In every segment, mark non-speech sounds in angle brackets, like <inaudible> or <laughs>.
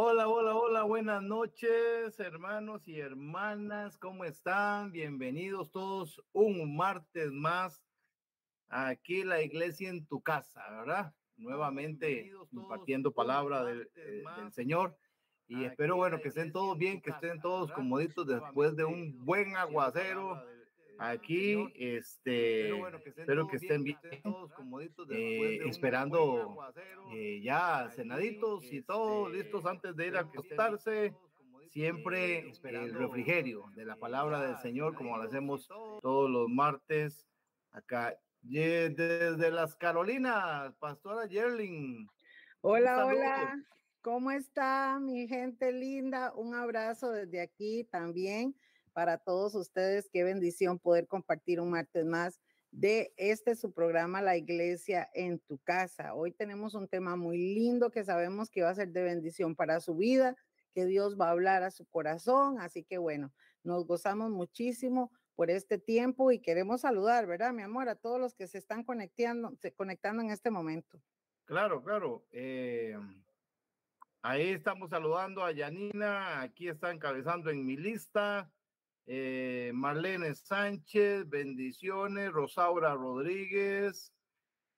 Hola, hola, hola, buenas noches, hermanos y hermanas, ¿cómo están? Bienvenidos todos un martes más aquí la iglesia en tu casa, ¿verdad? Nuevamente compartiendo palabra del, eh, del, Señor. Y espero, bueno, que estén todos bien, que estén todos comoditos después de un buen aguacero aquí, este, espero que estén bien, eh, esperando eh, ya cenaditos y todos listos antes de ir a acostarse, siempre el refrigerio de la palabra del Señor, como lo hacemos todos los martes acá. Desde las Carolinas, Pastora Yerling. Hola, hola. ¿Cómo está mi gente linda? Un abrazo desde aquí también para todos ustedes. Qué bendición poder compartir un martes más de este su programa La Iglesia en tu casa. Hoy tenemos un tema muy lindo que sabemos que va a ser de bendición para su vida, que Dios va a hablar a su corazón. Así que bueno, nos gozamos muchísimo por este tiempo y queremos saludar, ¿verdad, mi amor? A todos los que se están conectando, conectando en este momento. Claro, claro. Eh, ahí estamos saludando a Yanina, aquí está encabezando en mi lista. Eh, Marlene Sánchez, bendiciones, Rosaura Rodríguez,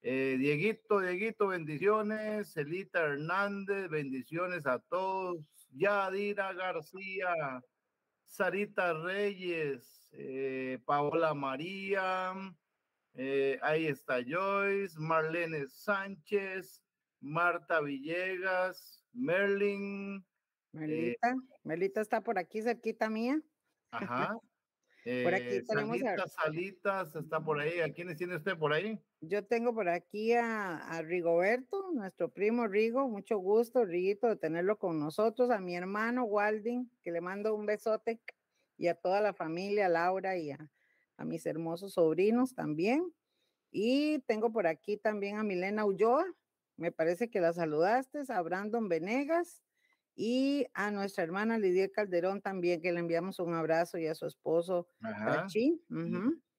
eh, Dieguito, Dieguito, bendiciones, Celita Hernández, bendiciones a todos, Yadira García, Sarita Reyes, eh, Paola María, ahí está Joyce, Marlene Sánchez, Marta Villegas, Merlin. Melita, Melita está por aquí cerquita mía. Ajá. por aquí eh, tenemos salitas, salitas, está por ahí. ¿A quiénes tiene usted por ahí? Yo tengo por aquí a, Rigoberto, nuestro primo Rigo. Mucho gusto, Riguito, de tenerlo con nosotros. A mi hermano Walding, que le mando un besote. Y a toda la familia, Laura, y a, a mis hermosos sobrinos también. Y tengo por aquí también a Milena Ulloa. Me parece que la saludaste. A Brandon Venegas y a nuestra hermana Lidia Calderón también, que le enviamos un abrazo y a su esposo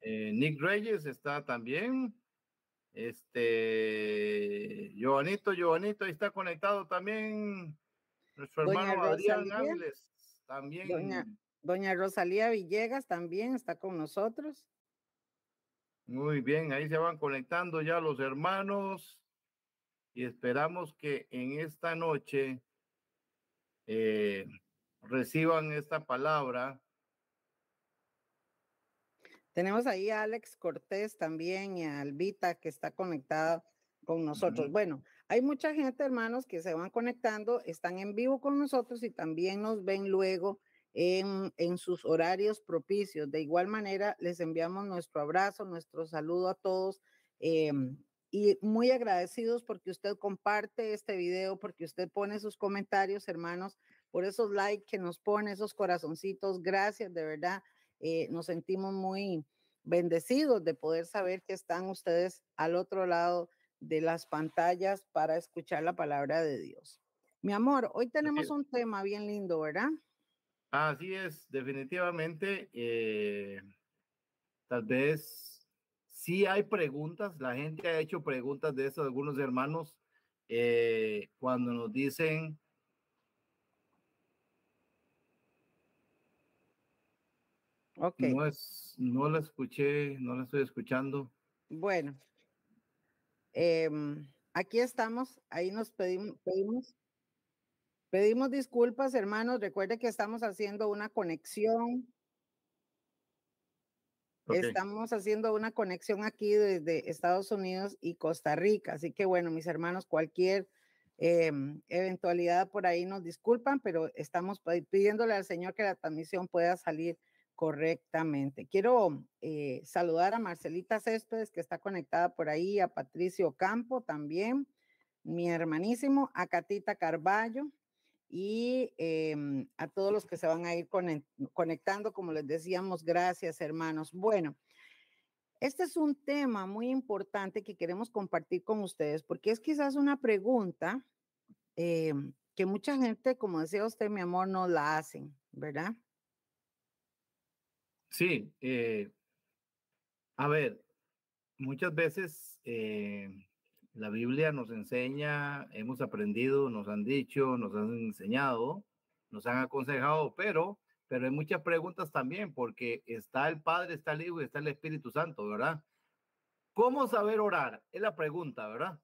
eh, Nick Reyes está también. Este, Joanito, Joanito, ahí está conectado también. Nuestro hermano Adrián Ángeles también. Doña, Doña Rosalía Villegas también está con nosotros. Muy bien, ahí se van conectando ya los hermanos y esperamos que en esta noche eh, reciban esta palabra. Tenemos ahí a Alex Cortés también y a Albita que está conectada con nosotros. Bueno, hay mucha gente, hermanos, que se van conectando, están en vivo con nosotros y también nos ven luego en, en sus horarios propicios. De igual manera, les enviamos nuestro abrazo, nuestro saludo a todos. Em, y muy agradecidos porque usted comparte este video, porque usted pone sus comentarios, hermanos, por esos likes que nos pone, esos corazoncitos. Gracias, de verdad. Eh, nos sentimos muy bendecidos de poder saber que están ustedes al otro lado de las pantallas para escuchar la palabra de Dios. Mi amor, hoy tenemos un tema bien lindo, ¿verdad? Así es, definitivamente. Eh, tal vez sí hay preguntas, la gente ha hecho preguntas de eso, algunos hermanos, eh, cuando nos dicen, Okay. No, es, no la escuché, no la estoy escuchando. Bueno, em, aquí estamos, ahí nos pedimos, pedimos, pedimos disculpas, hermanos. Recuerde que estamos haciendo una conexión Estamos haciendo una conexión aquí desde Estados Unidos y Costa Rica. Así que bueno, mis hermanos, cualquier em, eventualidad por ahí nos disculpan, pero estamos pidiéndole al Señor que la transmisión pueda salir correctamente. Quiero eh, saludar a Marcelita Céspedes, que está conectada por ahí, a Patricio Campo también, mi hermanísimo, a Catita Carballo, y em, a todos los que se van a ir conectando, como les decíamos, gracias hermanos. Bueno, este es un tema muy importante que queremos compartir con ustedes porque es quizás una pregunta em, que mucha gente, como decía usted, mi amor, no la hacen, ¿verdad? Sí, eh, a ver, muchas veces eh, La Biblia nos enseña, hemos aprendido, nos han dicho, nos han enseñado, nos han aconsejado, pero, pero hay muchas preguntas también, porque está el Padre, está el Hijo y está el Espíritu Santo, ¿verdad? ¿Cómo saber orar? Es la pregunta, ¿verdad?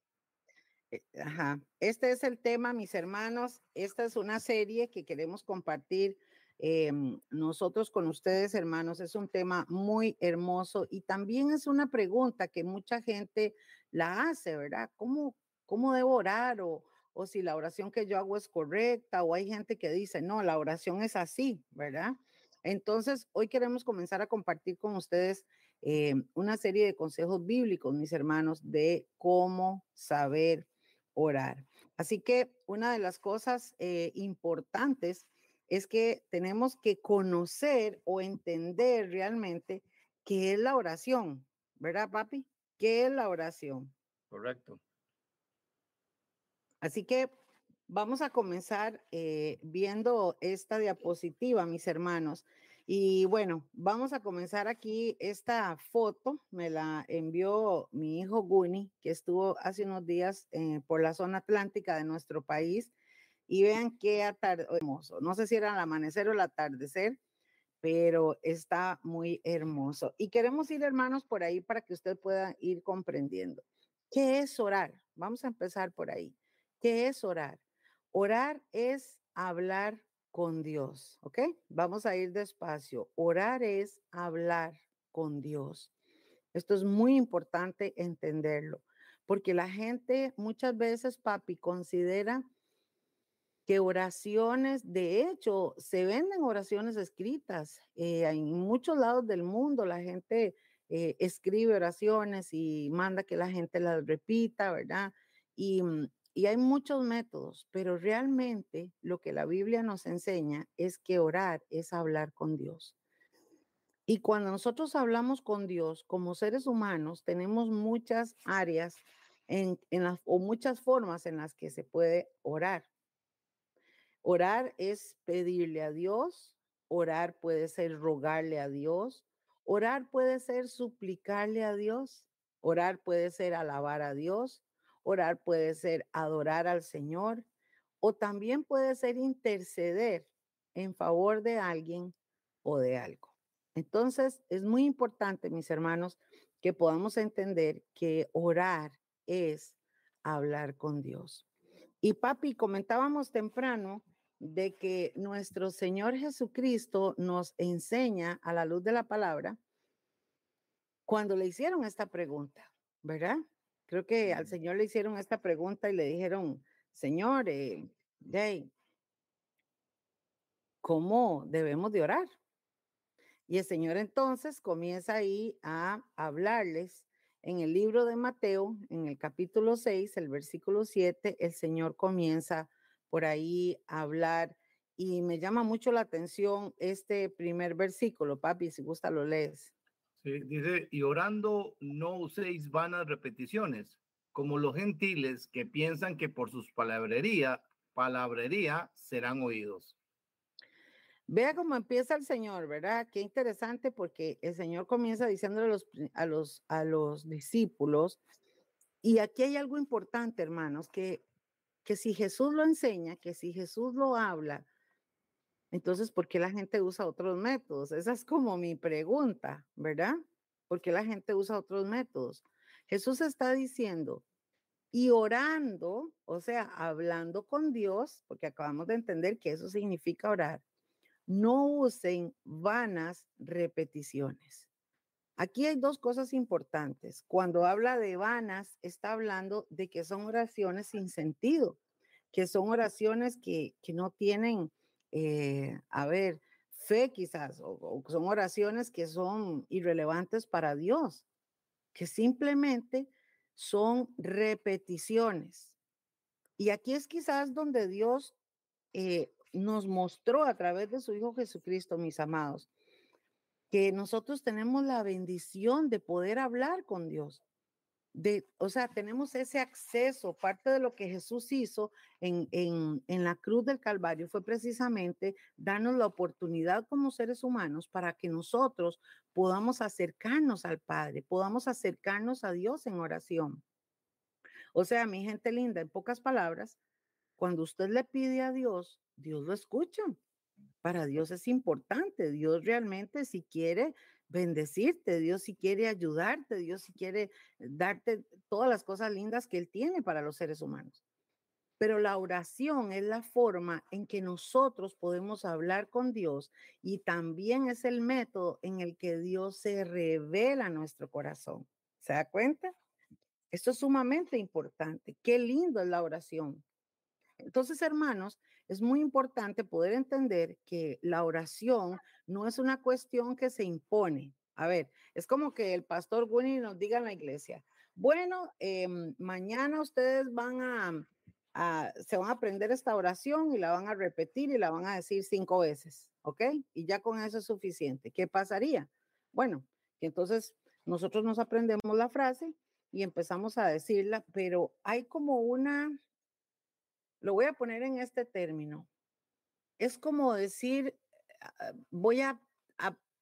Eh, ajá. Este es el tema, mis hermanos. Esta es una serie que queremos compartir em, nosotros con ustedes, hermanos. Es un tema muy hermoso y también es una pregunta que mucha gente la hace, ¿verdad? ¿Cómo, cómo debo orar? O, o si la oración que yo hago es correcta, o hay gente que dice, no, la oración es así, ¿verdad? Entonces, hoy queremos comenzar a compartir con ustedes eh, una serie de consejos bíblicos, mis hermanos, de cómo saber orar. Así que una de las cosas eh, importantes es que tenemos que conocer o entender realmente qué es la oración, ¿verdad, papi? ¿Qué es la oración? Correcto. Así que vamos a comenzar eh, viendo esta diapositiva, mis hermanos. Y bueno, vamos a comenzar aquí. Esta foto me la envió mi hijo Guni, que estuvo hace unos días eh, por la zona atlántica de nuestro país. Y vean qué hermoso. No sé si era el amanecer o el atardecer, pero está muy hermoso. Y queremos ir, hermanos, por ahí para que usted pueda ir comprendiendo. ¿Qué es orar? Vamos a empezar por ahí. ¿Qué es orar? Orar es hablar con Dios, ¿ok? Vamos a ir despacio. Orar es hablar con Dios. Esto es muy importante entenderlo, porque la gente muchas veces, papi, considera que oraciones, de hecho, se venden oraciones escritas. Eh, en muchos lados del mundo la gente eh, escribe oraciones y manda que la gente las repita, ¿verdad? Y mm, y hay muchos métodos, pero realmente lo que la Biblia nos enseña es que orar es hablar con Dios. Y cuando nosotros hablamos con Dios como seres humanos, tenemos muchas áreas en, o muchas formas en las que se puede orar. Orar es pedirle a Dios, orar puede ser rogarle a Dios, orar puede ser suplicarle a Dios, orar puede ser alabar a Dios, Orar puede ser adorar al Señor o también puede ser interceder en favor de alguien o de algo. Entonces, es muy importante, mis hermanos, que podamos entender que orar es hablar con Dios. Y papi, comentábamos temprano de que nuestro Señor Jesucristo nos enseña a la luz de la palabra cuando le hicieron esta pregunta, ¿verdad? Creo que al Señor le hicieron esta pregunta y le dijeron, Señor, eh, ¿cómo debemos de orar? Y el Señor entonces comienza ahí a hablarles en el libro de Mateo, en el capítulo 6, el versículo 7, el Señor comienza por ahí a hablar y me llama mucho la atención este primer versículo, papi, si gusta lo lees dice, y orando no uséis vanas repeticiones, como los gentiles que piensan que por sus palabrería, palabrería serán oídos. Vea cómo empieza el Señor, ¿verdad? Qué interesante porque el Señor comienza a los, a los, a los discípulos, y aquí hay algo importante, hermanos, que, que si Jesús lo enseña, que si Jesús lo habla, entonces, ¿por qué la gente usa otros métodos? Esa es como mi pregunta, ¿verdad? ¿Por qué la gente usa otros métodos? Jesús está diciendo, y orando, o sea, hablando con Dios, porque acabamos de entender que eso significa orar, no usen vanas repeticiones. Aquí hay dos cosas importantes. Cuando habla de vanas, está hablando de que son oraciones sin sentido, que son oraciones que, que no tienen eh, a ver, fe quizás, o, son oraciones que son irrelevantes para Dios, que simplemente son repeticiones. Y aquí es quizás donde Dios eh, nos mostró a través de su Hijo Jesucristo, mis amados, que nosotros tenemos la bendición de poder hablar con Dios o sea, tenemos ese acceso. Parte de lo que Jesús hizo en, en, la cruz del Calvario fue precisamente darnos la oportunidad como seres humanos para que nosotros podamos acercarnos al Padre, podamos acercarnos a Dios en oración. O sea, mi gente linda, en pocas palabras, cuando usted le pide a Dios, Dios lo escucha. Para Dios es importante. Dios realmente si quiere bendecirte, Dios si quiere ayudarte, Dios si quiere darte todas las cosas lindas que Él tiene para los seres humanos. Pero la oración es la forma en que nosotros podemos hablar con Dios y también es el método en el que Dios se revela a nuestro corazón. ¿Se da cuenta? Esto es sumamente importante. Qué lindo es la oración. Entonces, hermanos, es muy importante poder entender que la oración no es una cuestión que se impone. A ver, es como que el pastor Winnie nos diga en la iglesia, bueno, em, mañana ustedes van a, se van a aprender esta oración y la van a repetir y la van a decir cinco veces, ¿ok? Y ya con eso es suficiente. ¿Qué pasaría? Bueno, entonces nosotros nos aprendemos la frase y empezamos a decirla, pero hay como una, lo voy a poner en este término, es como decir, ah, voy a,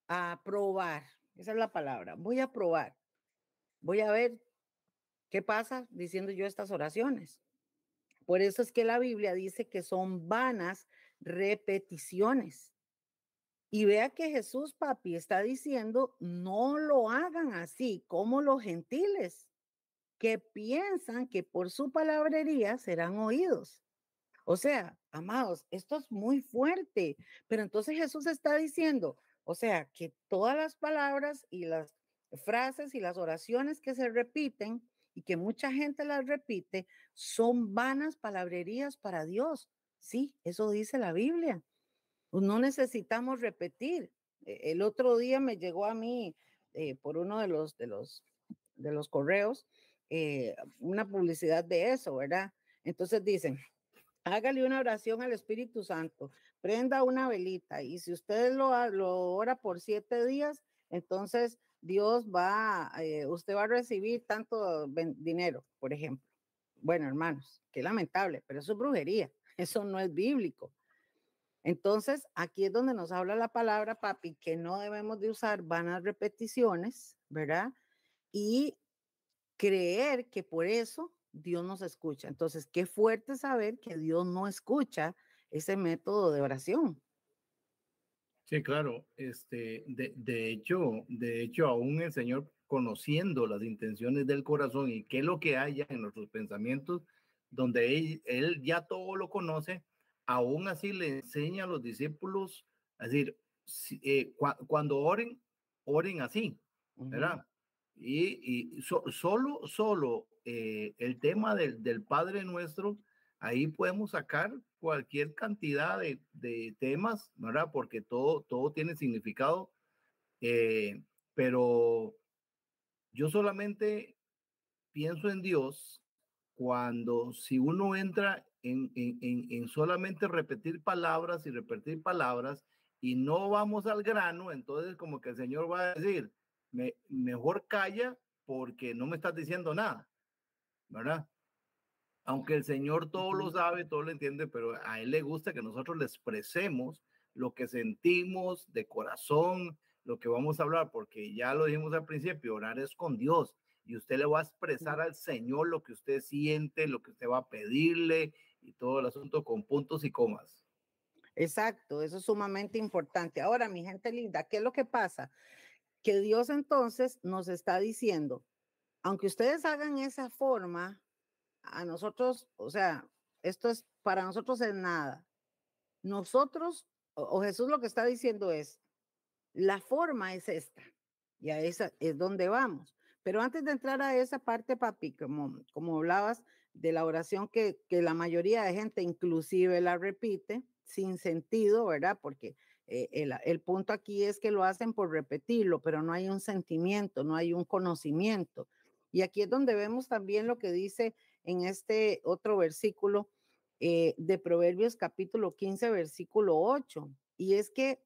a probar, esa es la palabra, voy a probar, voy a ver qué pasa diciendo yo estas oraciones. Por eso es que la Biblia dice que son vanas repeticiones. Y vea que Jesús, papi, está diciendo, no lo hagan así como los gentiles, que piensan que por su palabrería serán oídos. O sea, amados, esto es muy fuerte, pero entonces Jesús está diciendo, o sea, que todas las palabras y las frases y las oraciones que se repiten y que mucha gente las repite, son vanas palabrerías para Dios. Sí, eso dice la Biblia. Pues no necesitamos repetir. E, el otro día me llegó a mí eh, por uno de los, de los, de los correos eh, una publicidad de eso, ¿verdad? Entonces dicen, hágale una oración al Espíritu Santo, prenda una velita y si usted lo, lo ora por siete días, entonces Dios va, eh, usted va a recibir tanto dinero, por ejemplo. Bueno, hermanos, qué lamentable, pero eso es brujería, <laughs> eso no es bíblico. Entonces, aquí es donde nos habla la palabra, papi, que no debemos de usar vanas repeticiones, ¿verdad? Y creer que por eso Dios nos escucha. Entonces, qué fuerte saber que Dios no escucha ese método de oración. Sí, claro. Este, de, de, hecho, de hecho, aún el Señor conociendo las intenciones del corazón y qué es lo que hay en nuestros pensamientos, donde él, ya todo lo conoce, aún así le enseña a los discípulos a decir, eh, cuando oren, oren así, ¿verdad? Y, y solo, solo eh, el tema del, del Padre Nuestro, ahí podemos sacar cualquier cantidad de, de, temas, ¿verdad? Porque todo, todo tiene significado, eh, pero yo solamente pienso en Dios cuando si uno entra en, en, en, solamente repetir palabras y repetir palabras y no vamos al grano, entonces como que el Señor va a decir, me, mejor calla porque no me estás diciendo nada, ¿verdad? aunque el Señor todo lo sabe, todo lo entiende, pero a Él le gusta que nosotros le expresemos lo que sentimos de corazón, lo que vamos a hablar, porque ya lo dijimos al principio, orar es con Dios y usted le va a expresar al Señor lo que usted siente, lo que usted va a pedirle y todo el asunto con puntos y comas. Exacto, eso es sumamente importante. Ahora, mi gente linda, ¿qué es lo que pasa? Que Dios entonces nos está diciendo, aunque ustedes hagan esa forma, a nosotros, o sea, esto es para nosotros es nada. Nosotros, o, Jesús lo que está diciendo es, la forma es esta, y a esa es donde vamos. Pero antes de entrar a esa parte, papi, como, como hablabas de la oración que, que la mayoría de gente inclusive la repite sin sentido, ¿verdad? Porque eh, el, el, punto aquí es que lo hacen por repetirlo, pero no hay un sentimiento, no hay un conocimiento. Y aquí es donde vemos también lo que dice en este otro versículo eh, de Proverbios capítulo 15, versículo 8. Y es que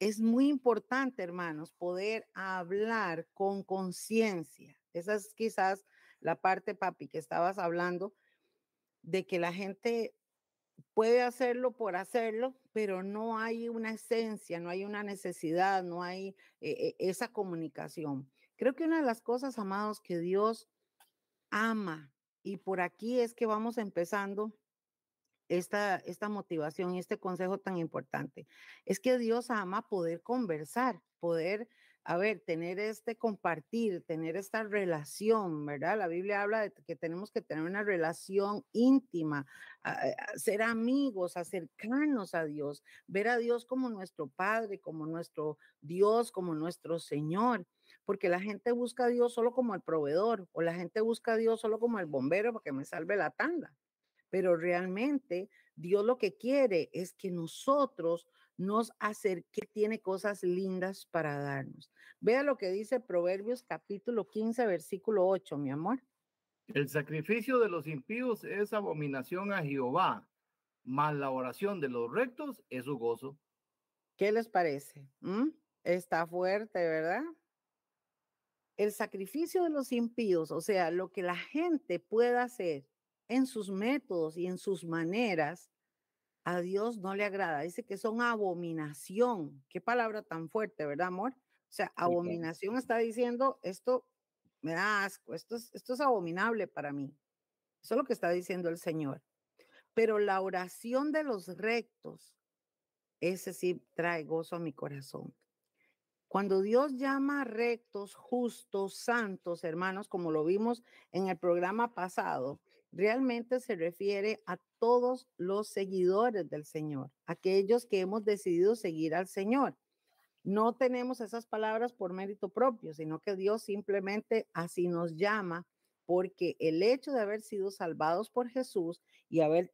es muy importante, hermanos, poder hablar con conciencia. Esa es quizás la parte, papi, que estabas hablando, de que la gente puede hacerlo por hacerlo, pero no hay una esencia, no hay una necesidad, no hay eh, eh, esa comunicación. Creo que una de las cosas, amados, que Dios ama Y por aquí es que vamos empezando esta, esta motivación y este consejo tan importante. Es que Dios ama poder conversar, poder, a ver, tener este compartir, tener esta relación, ¿verdad? La Biblia habla de que tenemos que tener una relación íntima, ser amigos, acercarnos a Dios, ver a Dios como nuestro Padre, como nuestro Dios, como nuestro Señor porque la gente busca a Dios solo como el proveedor o la gente busca a Dios solo como el bombero para que me salve la tanda. Pero realmente Dios lo que quiere es que nosotros nos acerque, tiene cosas lindas para darnos. Vea lo que dice Proverbios capítulo 15, versículo 8, mi amor. El sacrificio de los impíos es abominación a Jehová, mas la oración de los rectos es su gozo. ¿Qué les parece? ¿Mm? Está fuerte, ¿verdad? El sacrificio de los impíos, o sea, lo que la gente pueda hacer en sus métodos y en sus maneras, a Dios no le agrada. Dice que son abominación. Qué palabra tan fuerte, ¿verdad, amor? O sea, abominación está diciendo, esto me da asco, esto es, esto es abominable para mí. Eso es lo que está diciendo el Señor. Pero la oración de los rectos, ese sí trae gozo a mi corazón. Cuando Dios llama rectos, justos, santos, hermanos, como lo vimos en el programa pasado, realmente se refiere a todos los seguidores del Señor, aquellos que hemos decidido seguir al Señor. No tenemos esas palabras por mérito propio, sino que Dios simplemente así nos llama, porque el hecho de haber sido salvados por Jesús y haber,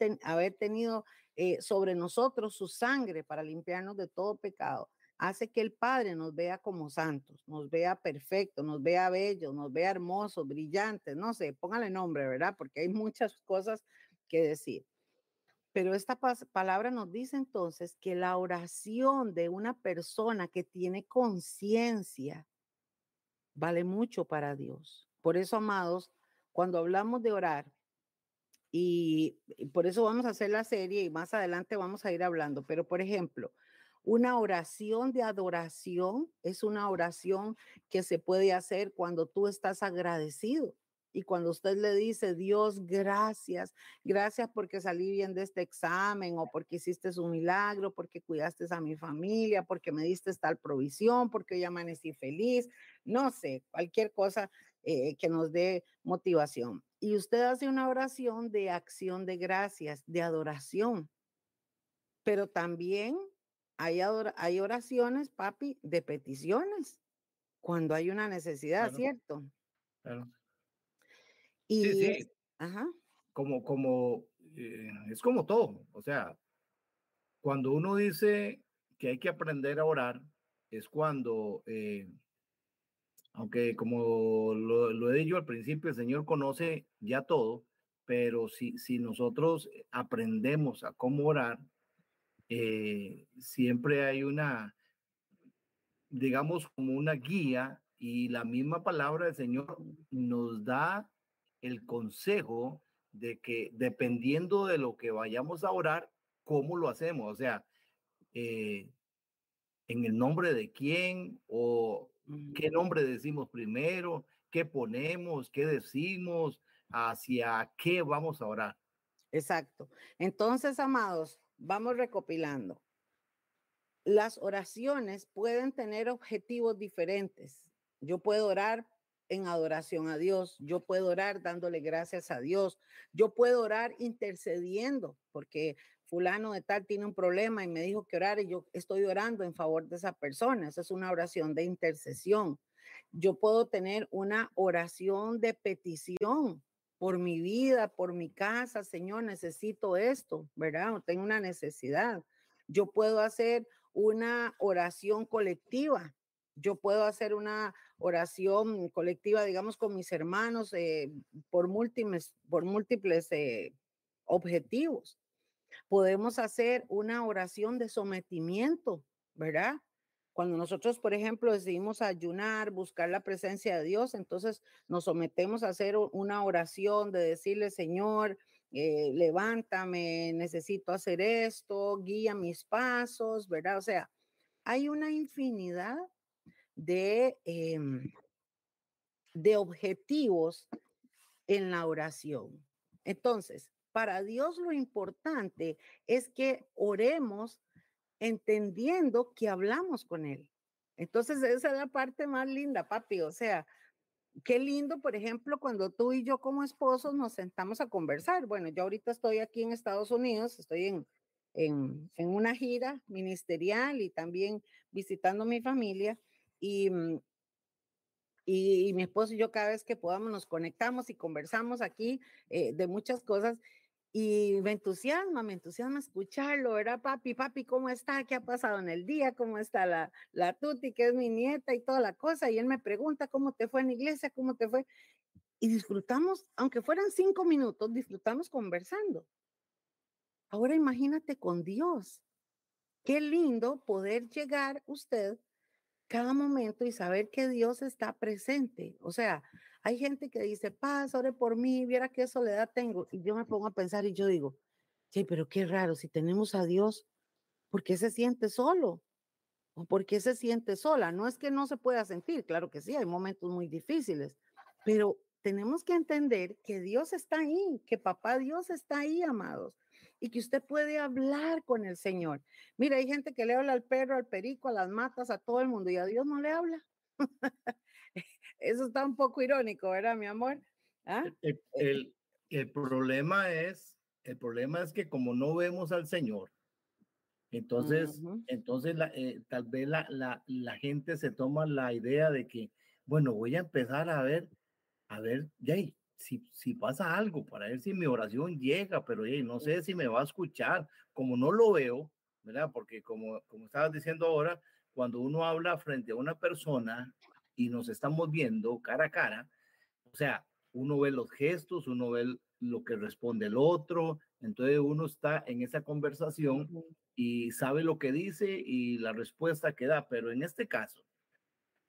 tenido eh, sobre nosotros su sangre para limpiarnos de todo pecado, hace que el Padre nos vea como santos, nos vea perfectos, nos vea bellos, nos vea hermosos, brillantes, no sé, póngale nombre, ¿verdad? Porque hay muchas cosas que decir. Pero esta palabra nos dice entonces que la oración de una persona que tiene conciencia vale mucho para Dios. Por eso, amados, cuando hablamos de orar, y por eso vamos a hacer la serie y más adelante vamos a ir hablando, pero por ejemplo, una oración de adoración es una oración que se puede hacer cuando tú estás agradecido. Y cuando usted le dice, Dios, gracias, gracias porque salí bien de este examen o porque hiciste un milagro, porque cuidaste a mi familia, porque me diste tal provisión, porque hoy amanecí feliz, no sé, cualquier cosa eh, que nos dé motivación. Y usted hace una oración de acción de gracias, de adoración, pero también hay, oraciones, papi, de peticiones, cuando hay una necesidad, ¿cierto? Claro. Y, sí, sí. Ajá. Como, como, eh, es como todo, o sea, cuando uno dice que hay que aprender a orar, es cuando, eh, aunque como lo, lo, he dicho al principio, el Señor conoce ya todo, pero si, si nosotros aprendemos a cómo orar, eh, siempre hay una, digamos, como una guía y la misma palabra del Señor nos da el consejo de que dependiendo de lo que vayamos a orar, cómo lo hacemos, o sea, eh, en el nombre de quién o qué nombre decimos primero, qué ponemos, qué decimos, hacia qué vamos a orar. Exacto. Entonces, amados, vamos recopilando. Las oraciones pueden tener objetivos diferentes. Yo puedo orar en adoración a Dios, yo puedo orar dándole gracias a Dios, yo puedo orar intercediendo, porque fulano de tal tiene un problema y me dijo que orar y yo estoy orando en favor de esa persona. Esa es una oración de intercesión. Yo puedo tener una oración de petición por mi vida, por mi casa, Señor, necesito esto, ¿verdad? tengo una necesidad. Yo puedo hacer una oración colectiva. Yo puedo hacer una oración colectiva, digamos, con mis hermanos eh, por múltiples, por múltiples eh, objetivos. Podemos hacer una oración de sometimiento, ¿verdad? Cuando nosotros, por ejemplo, decidimos ayunar, buscar la presencia de Dios, entonces nos sometemos a hacer una oración de decirle, Señor, eh, levántame, necesito hacer esto, guía mis pasos, ¿verdad? O sea, hay una infinidad de, em, de objetivos en la oración. Entonces, para Dios lo importante es que oremos entendiendo que hablamos con Él. Entonces, esa es la parte más linda, papi. O sea, qué lindo, por ejemplo, cuando tú y yo como esposos nos sentamos a conversar. Bueno, yo ahorita estoy aquí en Estados Unidos, estoy en, en, en una gira ministerial y también visitando mi familia. Y, mm, y, mi esposo y yo cada vez que podamos nos conectamos y conversamos aquí eh, de muchas cosas y me entusiasma, me entusiasma escucharlo, ¿verdad, papi? Papi, ¿cómo está? ¿Qué ha pasado en el día? ¿Cómo está la, la Tuti, que es mi nieta y toda la cosa? Y él me pregunta, ¿cómo te fue en la iglesia? ¿Cómo te fue? Y disfrutamos, aunque fueran cinco minutos, disfrutamos conversando. Ahora imagínate con Dios. Qué lindo poder llegar usted cada momento y saber que Dios está presente. O sea, hay gente que dice, paz, ore por mí, viera qué soledad tengo. Y yo me pongo a pensar y yo digo, sí, pero qué raro, si tenemos a Dios, ¿por qué se siente solo? ¿O por qué se siente sola? No es que no se pueda sentir, claro que sí, hay momentos muy difíciles, pero tenemos que entender que Dios está ahí, que papá Dios está ahí, amados, y que usted puede hablar con el Señor. Mira, hay gente que le habla al perro, al perico, a las matas, a todo el mundo, y a Dios no le habla. <laughs> Eso está un poco irónico, ¿verdad, mi amor? ¿Ah? Eh, el, el, problema es, el problema es que como no vemos al Señor, entonces, entonces la, eh, tal vez la, la, la, gente se toma la idea de que, bueno, voy a empezar a ver, a ver, ya, si, si pasa algo, para ver si mi oración llega, pero no sé si me va a escuchar, como no lo veo, ¿verdad? Porque como, como estabas diciendo ahora, cuando uno habla frente a una persona, y nos estamos viendo cara a cara, o sea, uno ve los gestos, uno ve lo que responde el otro, entonces uno está en esa conversación y sabe lo que dice y la respuesta que da, pero en este caso,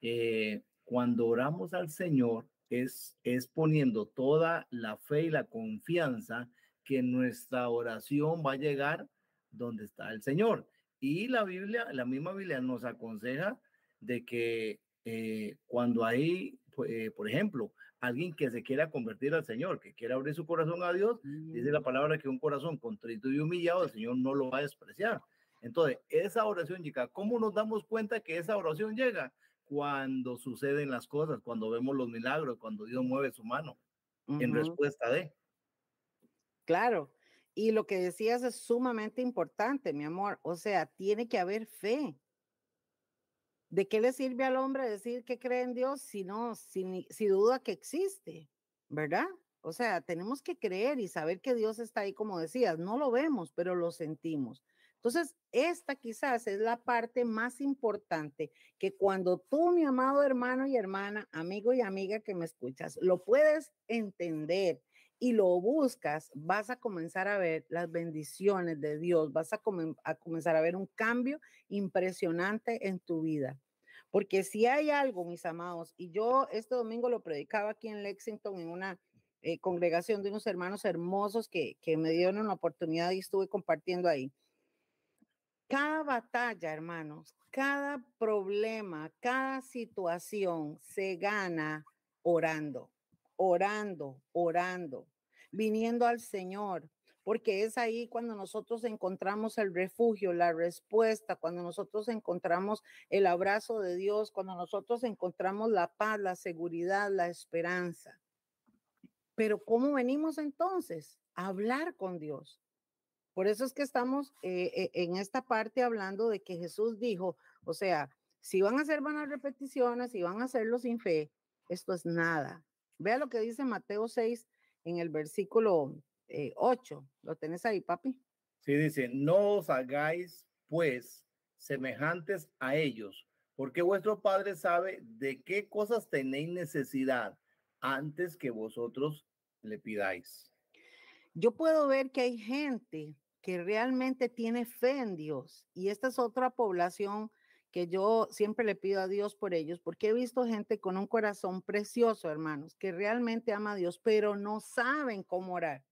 eh, cuando oramos al Señor, es, es poniendo toda la fe y la confianza que nuestra oración va a llegar donde está el Señor. Y la Biblia, la misma Biblia nos aconseja de que eh, cuando hay, eh, por ejemplo, alguien que se quiera convertir al Señor, que quiera abrir su corazón a Dios, dice la mm. palabra que un corazón contrito y humillado, el Señor no lo va a despreciar. Entonces, esa oración llega. ¿Cómo nos damos cuenta que esa oración llega? Cuando suceden las cosas, cuando vemos los milagros, cuando Dios mueve su mano en respuesta de. Claro. Y lo que decías es sumamente importante, mi amor. O sea, tiene que haber fe. ¿De qué le sirve al hombre decir que cree en Dios si no, si, si duda que existe? ¿Verdad? O sea, tenemos que creer y saber que Dios está ahí, como decías, no lo vemos, pero lo sentimos. Entonces, esta quizás es la parte más importante, que cuando tú, mi amado hermano y hermana, amigo y amiga que me escuchas, lo puedes entender y lo buscas, vas a comenzar a ver las bendiciones de Dios, vas a, a comenzar a ver un cambio impresionante en tu vida. Porque si hay algo, mis amados, y yo este domingo lo predicaba aquí en Lexington en una eh, congregación de unos hermanos hermosos que, que me dieron una oportunidad y estuve compartiendo ahí. Cada batalla, hermanos, cada problema, cada situación se gana orando, orando, orando, viniendo al Señor, porque es ahí cuando nosotros encontramos el refugio, la respuesta, cuando nosotros encontramos el abrazo de Dios, cuando nosotros encontramos la paz, la seguridad, la esperanza. Pero ¿cómo venimos entonces? A hablar con Dios. Por eso es que estamos eh, eh, en esta parte hablando de que Jesús dijo, o sea, si van a hacer vanas repeticiones, si van a hacerlo sin fe, esto es nada. Vea lo que dice Mateo 6 en el versículo 8. Eh, ¿Lo tenés ahí, papi? Sí, dice, no os hagáis pues semejantes a ellos, porque vuestro Padre sabe de qué cosas tenéis necesidad antes que vosotros le pidáis. Yo puedo ver que hay gente que realmente tiene fe en Dios y esta es otra población que yo siempre le pido a Dios por ellos, porque he visto gente con un corazón precioso, hermanos, que realmente ama a Dios, pero no saben cómo orar.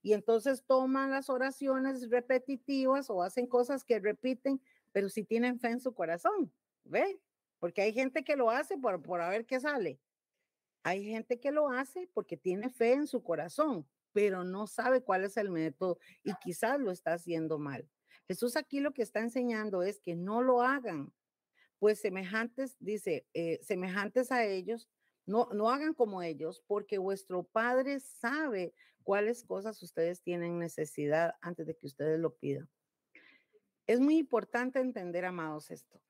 Y entonces toman las oraciones repetitivas o hacen cosas que repiten, pero si tienen fe en su corazón, ¿ve? Porque hay gente que lo hace por, por a ver qué sale. Hay gente que lo hace porque tiene fe en su corazón, pero no sabe cuál es el método y quizás lo está haciendo mal. Jesús aquí lo que está enseñando es que no lo hagan, pues semejantes, dice, eh, semejantes a ellos, no, no hagan como ellos, porque vuestro Padre sabe cuáles cosas ustedes tienen necesidad antes de que ustedes lo pidan. Es muy importante entender, amados, esto.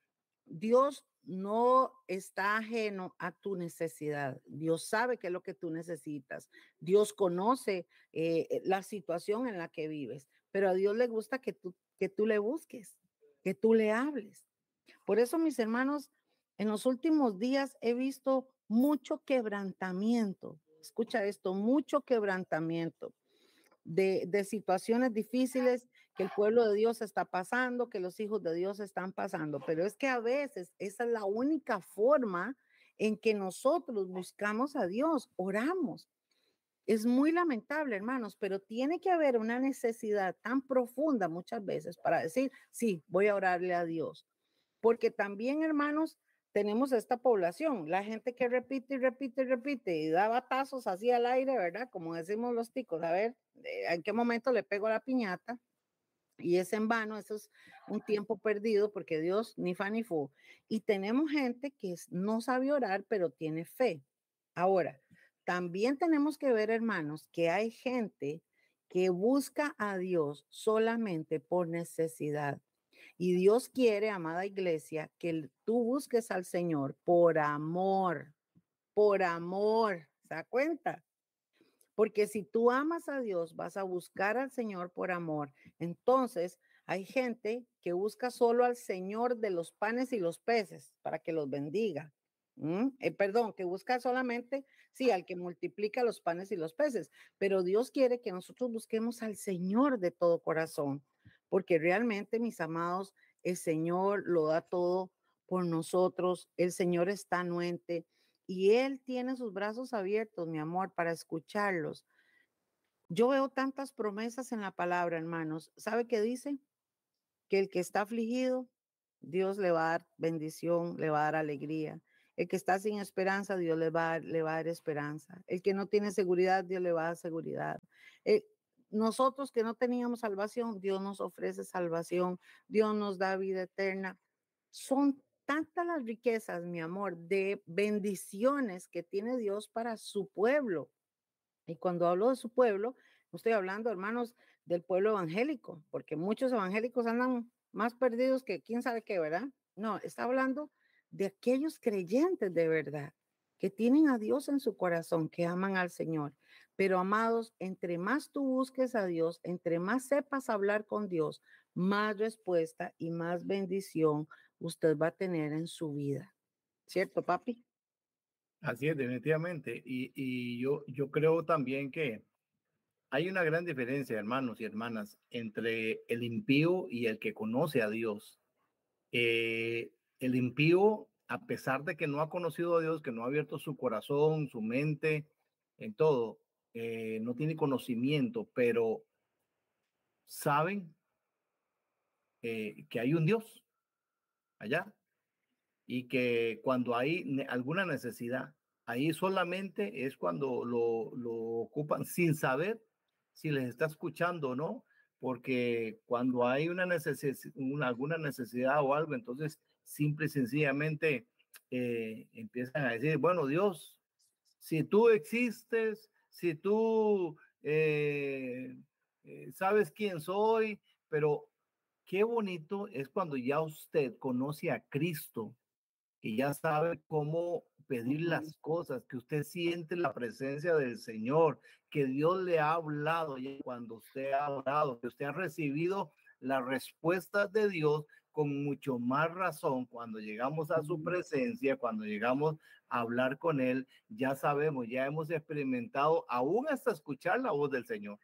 Dios no está ajeno a tu necesidad. Dios sabe qué es lo que tú necesitas. Dios conoce eh, eh, la situación en la que vives, pero a Dios le gusta que tú, que tú le busques, que tú le hables. Por eso, mis hermanos, en los últimos días he visto mucho quebrantamiento. Escucha esto, mucho quebrantamiento de, de situaciones difíciles que el pueblo de Dios está pasando, que los hijos de Dios están pasando. Pero es que a veces esa es la única forma en que nosotros buscamos a Dios, oramos. Es muy lamentable, hermanos, pero tiene que haber una necesidad tan profunda muchas veces para decir, sí, voy a orarle a Dios. Porque también, hermanos, tenemos esta población, la gente que repite y repite y repite y da batazos así al aire, ¿verdad? Como decimos los ticos, a ver, eh, ¿en qué momento le pego la piñata? Y es en vano, eso es un tiempo perdido porque Dios ni fa ni fu. Y tenemos gente que no sabe orar, pero tiene fe. Ahora, también tenemos que ver, hermanos, que hay gente que busca a Dios solamente por necesidad. Y Dios quiere, amada iglesia, que tú busques al Señor por amor, por amor. ¿Se da cuenta? Porque si tú amas a Dios, vas a buscar al Señor por amor. Entonces, hay gente que busca solo al Señor de los panes y los peces para que los bendiga. Eh, perdón, que busca solamente, sí, al que multiplica los panes y los peces, pero Dios quiere que nosotros busquemos al Señor de todo corazón, porque realmente, mis amados, el Señor lo da todo por nosotros, el Señor está anuente y Él tiene sus brazos abiertos, mi amor, para escucharlos. Yo veo tantas promesas en la palabra, hermanos. ¿Sabe qué dice? Que el que está afligido, Dios le va a dar bendición, le va a dar alegría. El que está sin esperanza, Dios le va, le a dar esperanza. El que no tiene seguridad, Dios le va a dar seguridad. Eh, nosotros que no teníamos salvación, Dios nos ofrece salvación, Dios nos da vida eterna. Son tantas las riquezas, mi amor, de bendiciones que tiene Dios para su pueblo. Y cuando hablo de su pueblo, no estoy hablando, hermanos, del pueblo evangélico, porque muchos evangélicos andan más perdidos que quién sabe qué, ¿verdad? No, está hablando de aquellos creyentes de verdad, que tienen a Dios en su corazón, que aman al Señor. Pero amados, entre más tú busques a Dios, entre más sepas hablar con Dios, más respuesta y más bendición usted va a tener en su vida. ¿Cierto, papi? Así es, definitivamente. Y, yo, yo creo también que hay una gran diferencia, hermanos y hermanas, entre el impío y el que conoce a Dios. Eh, el impío, a pesar de que no ha conocido a Dios, que no ha abierto su corazón, su mente, en todo, eh, no tiene conocimiento, pero saben eh, que hay un Dios allá. Y que cuando hay alguna necesidad, ahí solamente es cuando lo, lo ocupan <laughs> sin saber si les está escuchando o no, porque cuando hay una necesidad, alguna necesidad o algo, entonces simple y sencillamente eh, empiezan a decir, bueno, Dios, si tú existes, si tú eh, eh, sabes quién soy, pero Qué bonito es cuando ya usted conoce a Cristo, y ya sabe cómo pedir las cosas, que usted siente la presencia del Señor, que Dios le ha hablado y cuando usted ha orado, que usted ha recibido las respuestas de Dios con mucho más razón cuando llegamos a su presencia, cuando llegamos a hablar con Él, ya sabemos, ya hemos experimentado aún hasta escuchar la voz del Señor.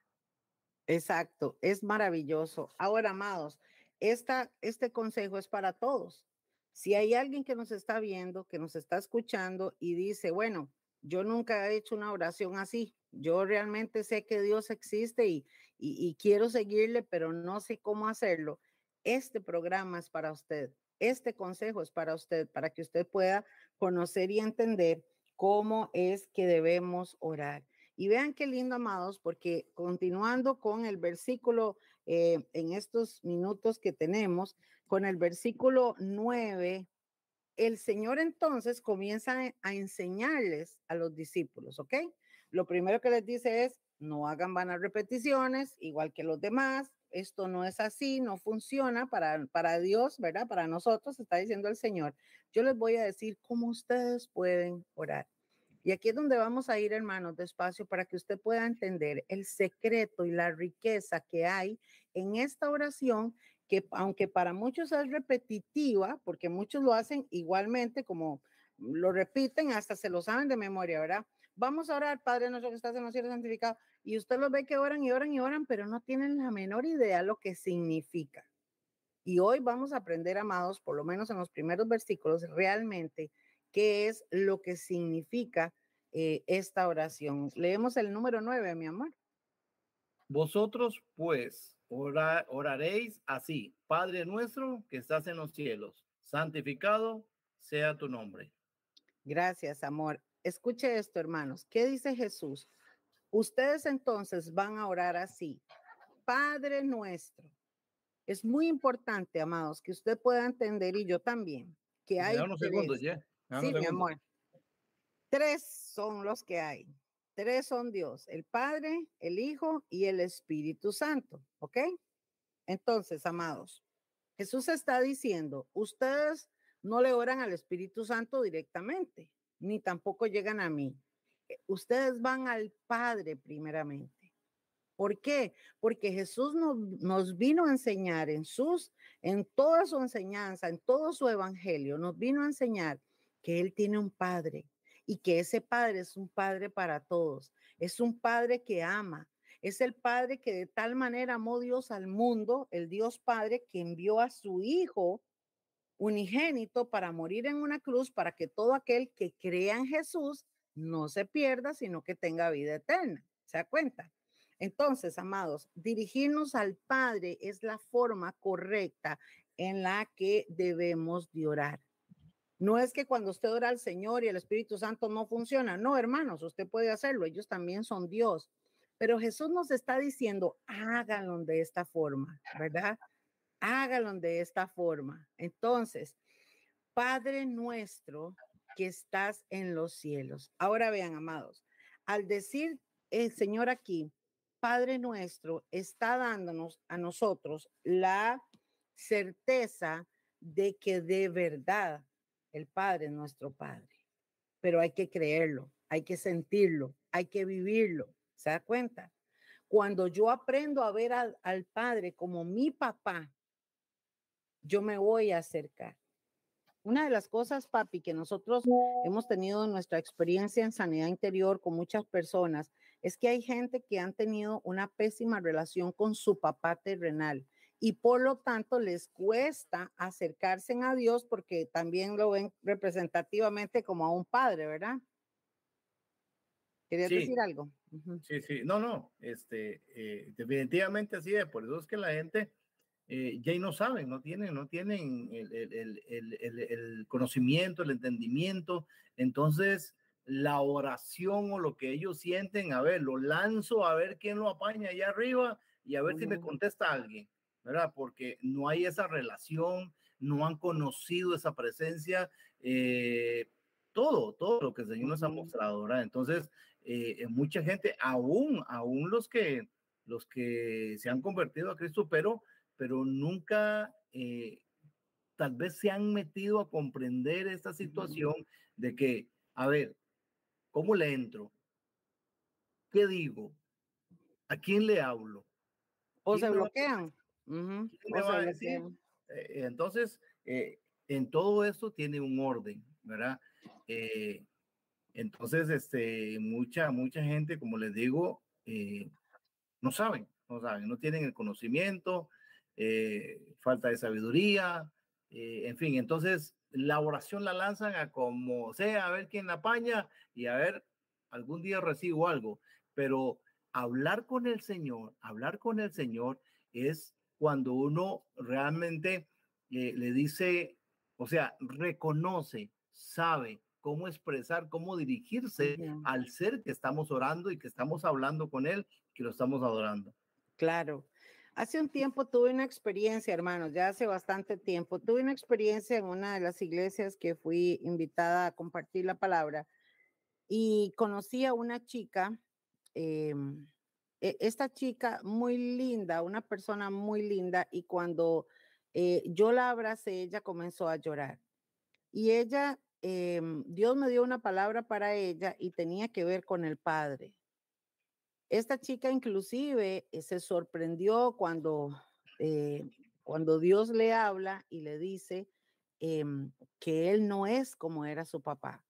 Exacto, es maravilloso. Ahora, amados, esta, este consejo es para todos. Si hay alguien que nos está viendo, que nos está escuchando y dice, bueno, yo nunca he hecho una oración así, yo realmente sé que Dios existe y, y, quiero seguirle, pero no sé cómo hacerlo. Este programa es para usted. Este consejo es para usted, para que usted pueda conocer y entender cómo es que debemos orar. Y vean qué lindo, amados, porque continuando con el versículo eh, en estos minutos que tenemos, con el versículo 9, el Señor entonces comienza a enseñarles a los discípulos, ¿ok? Lo primero que les dice es, no hagan vanas repeticiones, igual que los demás, esto no es así, no funciona para, para Dios, ¿verdad? Para nosotros, está diciendo el Señor. Yo les voy a decir cómo ustedes pueden orar. Y aquí es donde vamos a ir, hermanos, despacio, para que usted pueda entender el secreto y la riqueza que hay en esta oración, que aunque para muchos es repetitiva, porque muchos lo hacen igualmente, como lo repiten, hasta se lo saben de memoria, ¿verdad? Vamos a orar, Padre nuestro que estás en los cielos santificado. Y usted lo ve que oran y oran y oran, pero no tienen la menor idea lo que significa. Y hoy vamos a aprender, amados, por lo menos en los primeros versículos, realmente qué es lo que significa eh, esta oración. Leemos el número nueve, mi amor. Vosotros, pues, oraréis así, Padre nuestro que estás en los cielos, santificado sea tu nombre. Gracias, amor. Escuche esto, hermanos. ¿Qué dice Jesús? Ustedes entonces van a orar así. Padre nuestro. Es muy importante, amados, que usted pueda entender y yo también, que hay ya. Sí, mi amor. Tres son los que hay. Tres son Dios, el Padre, el Hijo y el Espíritu Santo, ¿ok? Entonces, amados, Jesús está diciendo, ustedes no le oran al Espíritu Santo directamente ni tampoco llegan a mí. Eh, ustedes van al Padre primeramente. ¿Por qué? Porque Jesús nos, nos, vino a enseñar en sus, en toda su enseñanza, en todo su evangelio, nos vino a enseñar que Él tiene un Padre y que ese Padre es un Padre para todos. Es un Padre que ama. Es el Padre que de tal manera amó Dios al mundo, el Dios Padre que envió a su Hijo unigénito para morir en una cruz para que todo aquel que crea en Jesús no se pierda, sino que tenga vida eterna. ¿Se da cuenta? Entonces, amados, dirigirnos al Padre es la forma correcta en la que debemos de orar. No es que cuando usted ora al Señor y el Espíritu Santo no funciona. No, hermanos, usted puede hacerlo. Ellos también son Dios. Pero Jesús nos está diciendo, háganlo de esta forma, ¿verdad? hágalo de esta forma. Entonces, Padre nuestro que estás en los cielos. Ahora vean, amados, al decir el Señor aquí, Padre nuestro, está dándonos a nosotros la certeza de que de verdad el Padre es nuestro Padre. Pero hay que creerlo, hay que sentirlo, hay que vivirlo. ¿Se da cuenta? Cuando yo aprendo a ver al, al Padre como mi papá, yo me voy a acercar. Una de las cosas, papi, que nosotros hemos tenido en nuestra experiencia en sanidad interior con muchas personas, es que hay gente que han tenido una pésima relación con su papá terrenal y por lo tanto les cuesta acercarse a Dios porque también lo ven representativamente como a un padre, ¿verdad? ¿Querías decir algo? Sí, sí, no, no, este, eh, definitivamente así es, por eso es que la gente eh, ya no saben, no tienen, no tienen el, el, el, el, conocimiento, el entendimiento. Entonces, la oración o lo que ellos sienten, a ver, lo lanzo a ver quién lo apaña allá arriba y a ver si me contesta alguien, ¿verdad? Porque no hay esa relación, no han conocido esa presencia, eh, todo, todo lo que el Señor nos ha mostrado, ¿verdad? Entonces, eh, mucha gente, aún, aún los que, los que se han convertido a Cristo, pero pero nunca eh, tal vez se han metido a comprender esta situación de que, a ver, ¿cómo le entro? ¿Qué digo? ¿A quién le hablo? O se bloquean. Entonces, eh, en todo esto tiene un orden, ¿verdad? Eh, entonces, este, mucha, mucha gente, como les digo, no saben, no saben, no tienen el conocimiento, eh, falta de sabiduría, eh, en fin, entonces la oración la lanzan a como sea, a ver quién la apaña y a ver, algún día recibo algo, pero hablar con el Señor, hablar con el Señor es cuando uno realmente eh, le dice, o sea, reconoce, sabe, cómo expresar, cómo dirigirse al ser que estamos orando y que estamos hablando con él, que lo estamos adorando. Claro. Hace un tiempo tuve una experiencia, hermanos, ya hace bastante tiempo, tuve una experiencia en una de las iglesias que fui invitada a compartir la palabra y conocí a una chica, em, esta chica muy linda, una persona muy linda, y cuando eh, yo la abracé, ella comenzó a llorar. Y ella, em, Dios me dio una palabra para ella y tenía que ver con el Padre. Esta chica inclusive eh, se sorprendió cuando, eh, cuando Dios le habla y le dice em, que él no es como era su papá.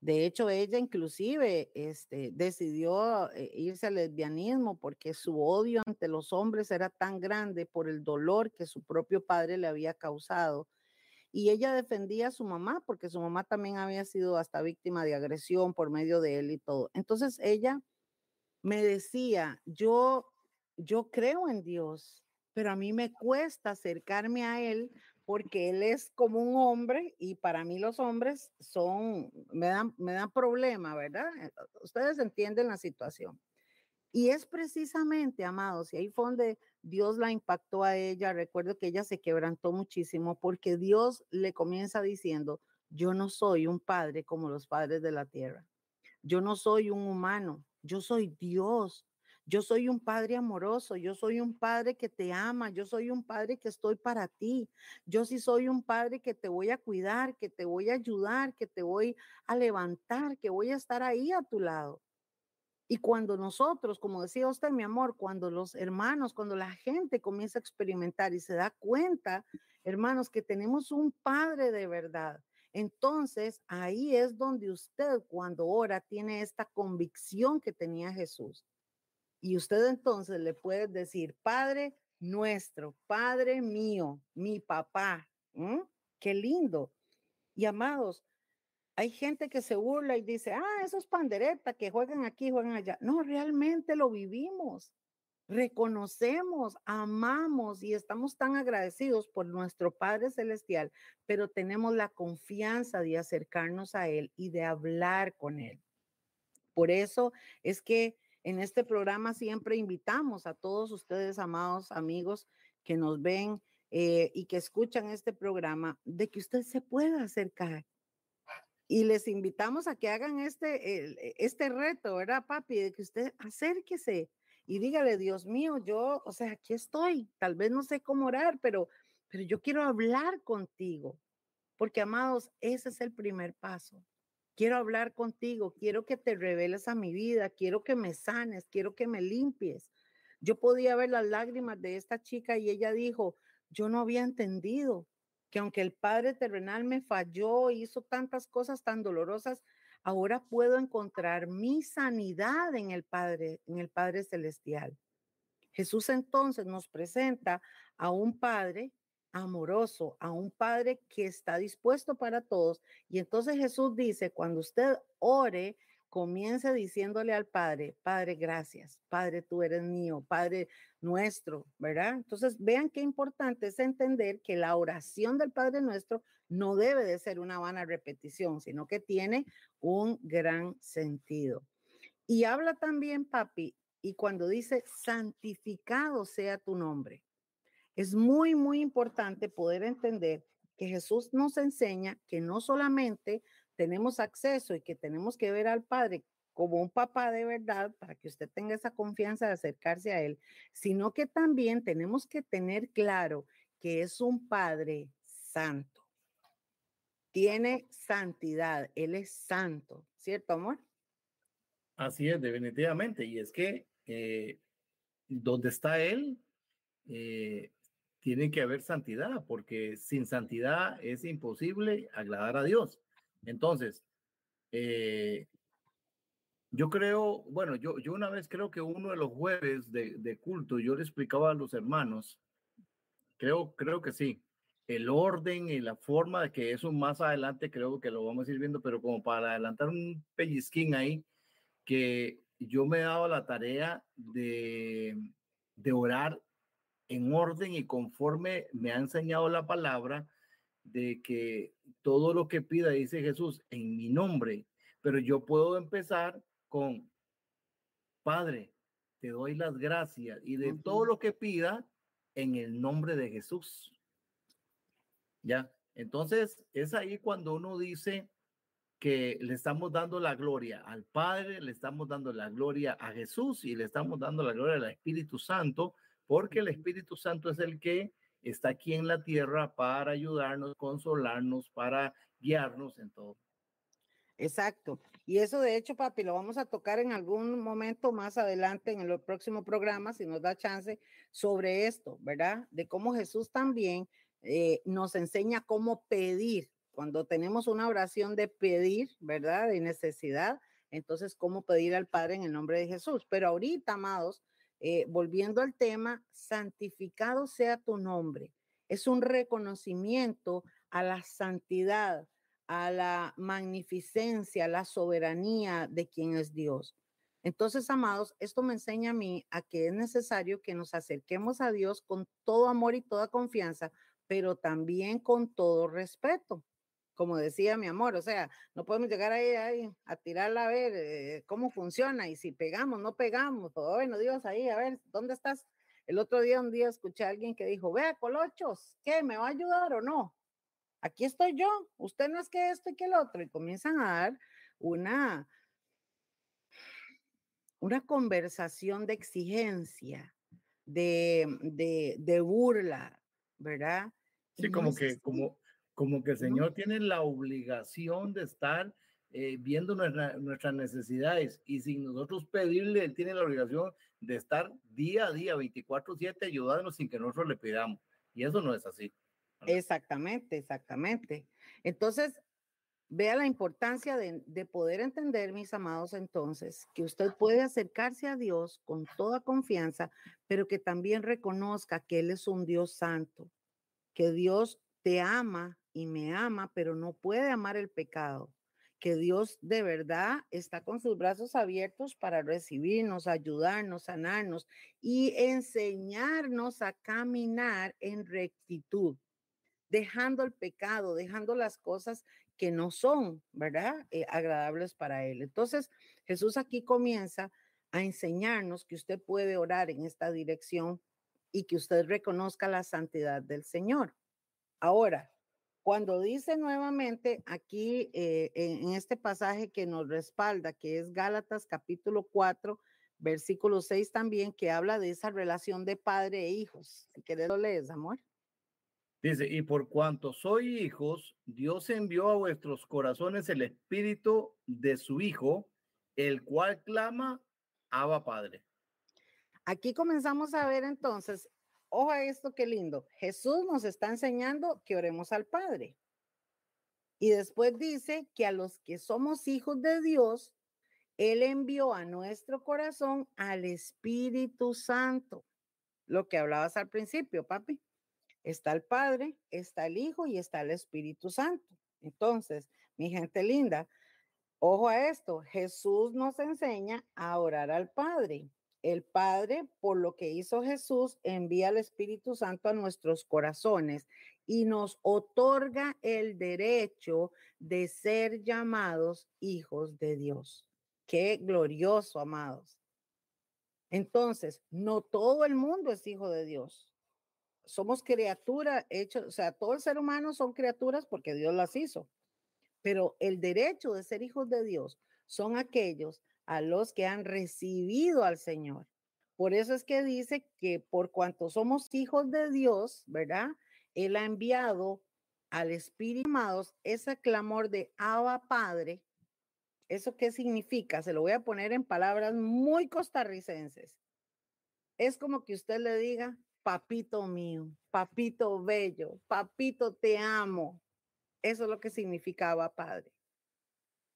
De hecho, ella inclusive este, decidió eh, irse al lesbianismo porque su odio ante los hombres era tan grande por el dolor que su propio padre le había causado. Y ella defendía a su mamá porque su mamá también había sido hasta víctima de agresión por medio de él y todo. Entonces ella me decía, yo, yo creo en Dios, pero a mí me cuesta acercarme a Él porque Él es como un hombre y para mí los hombres son, me dan, me dan problema, ¿verdad? Eh, ustedes entienden la situación. Y es precisamente, amados, y ahí fue donde Dios la impactó a ella. Recuerdo que ella se quebrantó muchísimo porque Dios le comienza diciendo, yo no soy un padre como los padres de la tierra. Yo no soy un humano. Yo soy Dios. Yo soy un padre amoroso, yo soy un padre que te ama, yo soy un padre que estoy para ti. Yo sí soy un padre que te voy a cuidar, que te voy a ayudar, que te voy a levantar, que voy a estar ahí a tu lado. Y cuando nosotros, como decía usted, mi amor, cuando los hermanos, cuando la gente comienza a experimentar y se da cuenta, hermanos, que tenemos un padre de verdad, entonces, ahí es donde usted cuando ora tiene esta convicción que tenía Jesús. Y usted entonces le puede decir, Padre nuestro, Padre mío, mi papá. Qué lindo. Y amados, hay gente que se burla y dice, ah, eso es pandereta, que juegan aquí, juegan allá. No, realmente lo vivimos reconocemos, amamos y estamos tan agradecidos por nuestro Padre Celestial, pero tenemos la confianza de acercarnos a Él y de hablar con Él. Por eso es que en este programa siempre invitamos a todos ustedes, amados amigos, que nos ven eh, y que escuchan este programa, de que usted se pueda acercar. Y les invitamos a que hagan este, este reto, ¿verdad, papi? De que usted acérquese, y dígale, Dios mío, yo, o sea, aquí estoy, tal vez no sé cómo orar, pero, pero yo quiero hablar contigo, porque amados, ese es el primer paso. Quiero hablar contigo, quiero que te reveles a mi vida, quiero que me sanes, quiero que me limpies. Yo podía ver las lágrimas de esta chica y ella dijo, yo no había entendido que aunque el Padre terrenal me falló, hizo tantas cosas tan dolorosas, ahora puedo encontrar mi sanidad en el Padre, en el Padre Celestial. Jesús entonces nos presenta a un Padre amoroso, a un Padre que está dispuesto para todos. Y entonces Jesús dice, cuando usted ore, comience diciéndole al Padre, Padre, gracias, Padre, tú eres mío, Padre nuestro, ¿verdad? Entonces, vean qué importante es entender que la oración del Padre nuestro no debe de ser una vana repetición, sino que tiene un gran sentido. Y habla también, papi, y cuando dice, santificado sea tu nombre. Es muy, muy importante poder entender que Jesús nos enseña que no solamente tenemos acceso y que tenemos que ver al Padre como un papá de verdad, para que usted tenga esa confianza de acercarse a Él, sino que también tenemos que tener claro que es un Padre santo. Tiene santidad, Él es santo, ¿cierto, amor? Así es, definitivamente. Y es que eh, donde está Él, eh, tiene que haber santidad, porque sin santidad es imposible agradar a Dios. Entonces, eh, yo creo, bueno, yo, yo una vez creo que uno de los jueves de, culto, yo le explicaba a los hermanos, creo, creo que sí, el orden y la forma de que eso más adelante creo que lo vamos a ir viendo, pero como para adelantar un pellizquín ahí, que yo me he dado la tarea de, de orar en orden y conforme me ha enseñado la palabra, de que todo lo que pida, dice Jesús, en mi nombre, pero yo puedo empezar con, Padre, te doy las gracias y de todo lo que pida en el nombre de Jesús. Ya, entonces es ahí cuando uno dice que le estamos dando la gloria al Padre, le estamos dando la gloria a Jesús y le estamos dando la gloria al Espíritu Santo, porque el Espíritu Santo es el que está aquí en la tierra para ayudarnos, consolarnos, para guiarnos en todo. Exacto. Y eso de hecho, papi, lo vamos a tocar en algún momento más adelante en el próximo programa, si nos da chance, sobre esto, ¿verdad? De cómo Jesús también eh, nos enseña cómo pedir. Cuando tenemos una oración de pedir, ¿verdad? De necesidad, entonces cómo pedir al Padre en el nombre de Jesús. Pero ahorita, amados, eh, volviendo al tema, santificado sea tu nombre. Es un reconocimiento a la santidad, a la magnificencia, a la soberanía de quien es Dios. Entonces, amados, esto me enseña a mí a que es necesario que nos acerquemos a Dios con todo amor y toda confianza, pero también con todo respeto. Como decía mi amor, o sea, no podemos llegar ahí, a tirarla a ver eh, cómo funciona y si pegamos, no pegamos. Todo, bueno, Dios, ahí, a ver, ¿dónde estás? El otro día, un día escuché a alguien que dijo, vea, Colochos, ¿qué? ¿Me va a ayudar o no? Aquí estoy yo, usted no es que esto y que el otro. Y comienzan a dar una, una conversación de exigencia, de, de, de burla, ¿verdad? Sí, como que, como, como que el Señor tiene la obligación de estar eh, viendo nuestras necesidades y sin nosotros pedirle, Él tiene la obligación de estar día a día, 24/7, ayudándonos sin que nosotros le pidamos. Y eso no es así. Exactamente, exactamente. Entonces, vea la importancia de, de, poder entender, mis amados, entonces, que usted puede acercarse a Dios con toda confianza, pero que también reconozca que Él es un Dios santo, que Dios te ama y me ama, pero no puede amar el pecado, que Dios de verdad está con sus brazos abiertos para recibirnos, ayudarnos, sanarnos y enseñarnos a caminar en rectitud, dejando el pecado, dejando las cosas que no son, ¿verdad? Eh, agradables para Él. Entonces, Jesús aquí comienza a enseñarnos que usted puede orar en esta dirección y que usted reconozca la santidad del Señor. Ahora, cuando dice nuevamente aquí eh, en, este pasaje que nos respalda, que es Gálatas capítulo 4, versículo 6 también, que habla de esa relación de padre e hijos. Si quieres lo lees, amor. Dice, y por cuanto soy hijos, Dios envió a vuestros corazones el espíritu de su Hijo, el cual clama, Abba Padre. Aquí comenzamos a ver entonces, ojo a esto, qué lindo. Jesús nos está enseñando que oremos al Padre. Y después dice que a los que somos hijos de Dios, Él envió a nuestro corazón al Espíritu Santo. Lo que hablabas al principio, papi. Está el Padre, está el Hijo y está el Espíritu Santo. Entonces, mi gente linda, ojo a esto. Jesús nos enseña a orar al Padre. El Padre, por lo que hizo Jesús, envía al Espíritu Santo a nuestros corazones y nos otorga el derecho de ser llamados hijos de Dios. Qué glorioso, amados. Entonces, no todo el mundo es hijo de Dios. Somos criaturas hechos, o sea, todo el ser humano son criaturas porque Dios las hizo. Pero el derecho de ser hijos de Dios son aquellos a los que han recibido al Señor. Por eso es que dice que por cuanto somos hijos de Dios, ¿verdad? Él ha enviado al Espíritu amados ese clamor de Abba Padre. ¿Eso qué significa? Se lo voy a poner en palabras muy costarricenses. Es como que usted le diga, papito mío, papito bello, papito te amo. Eso es lo que significaba Padre.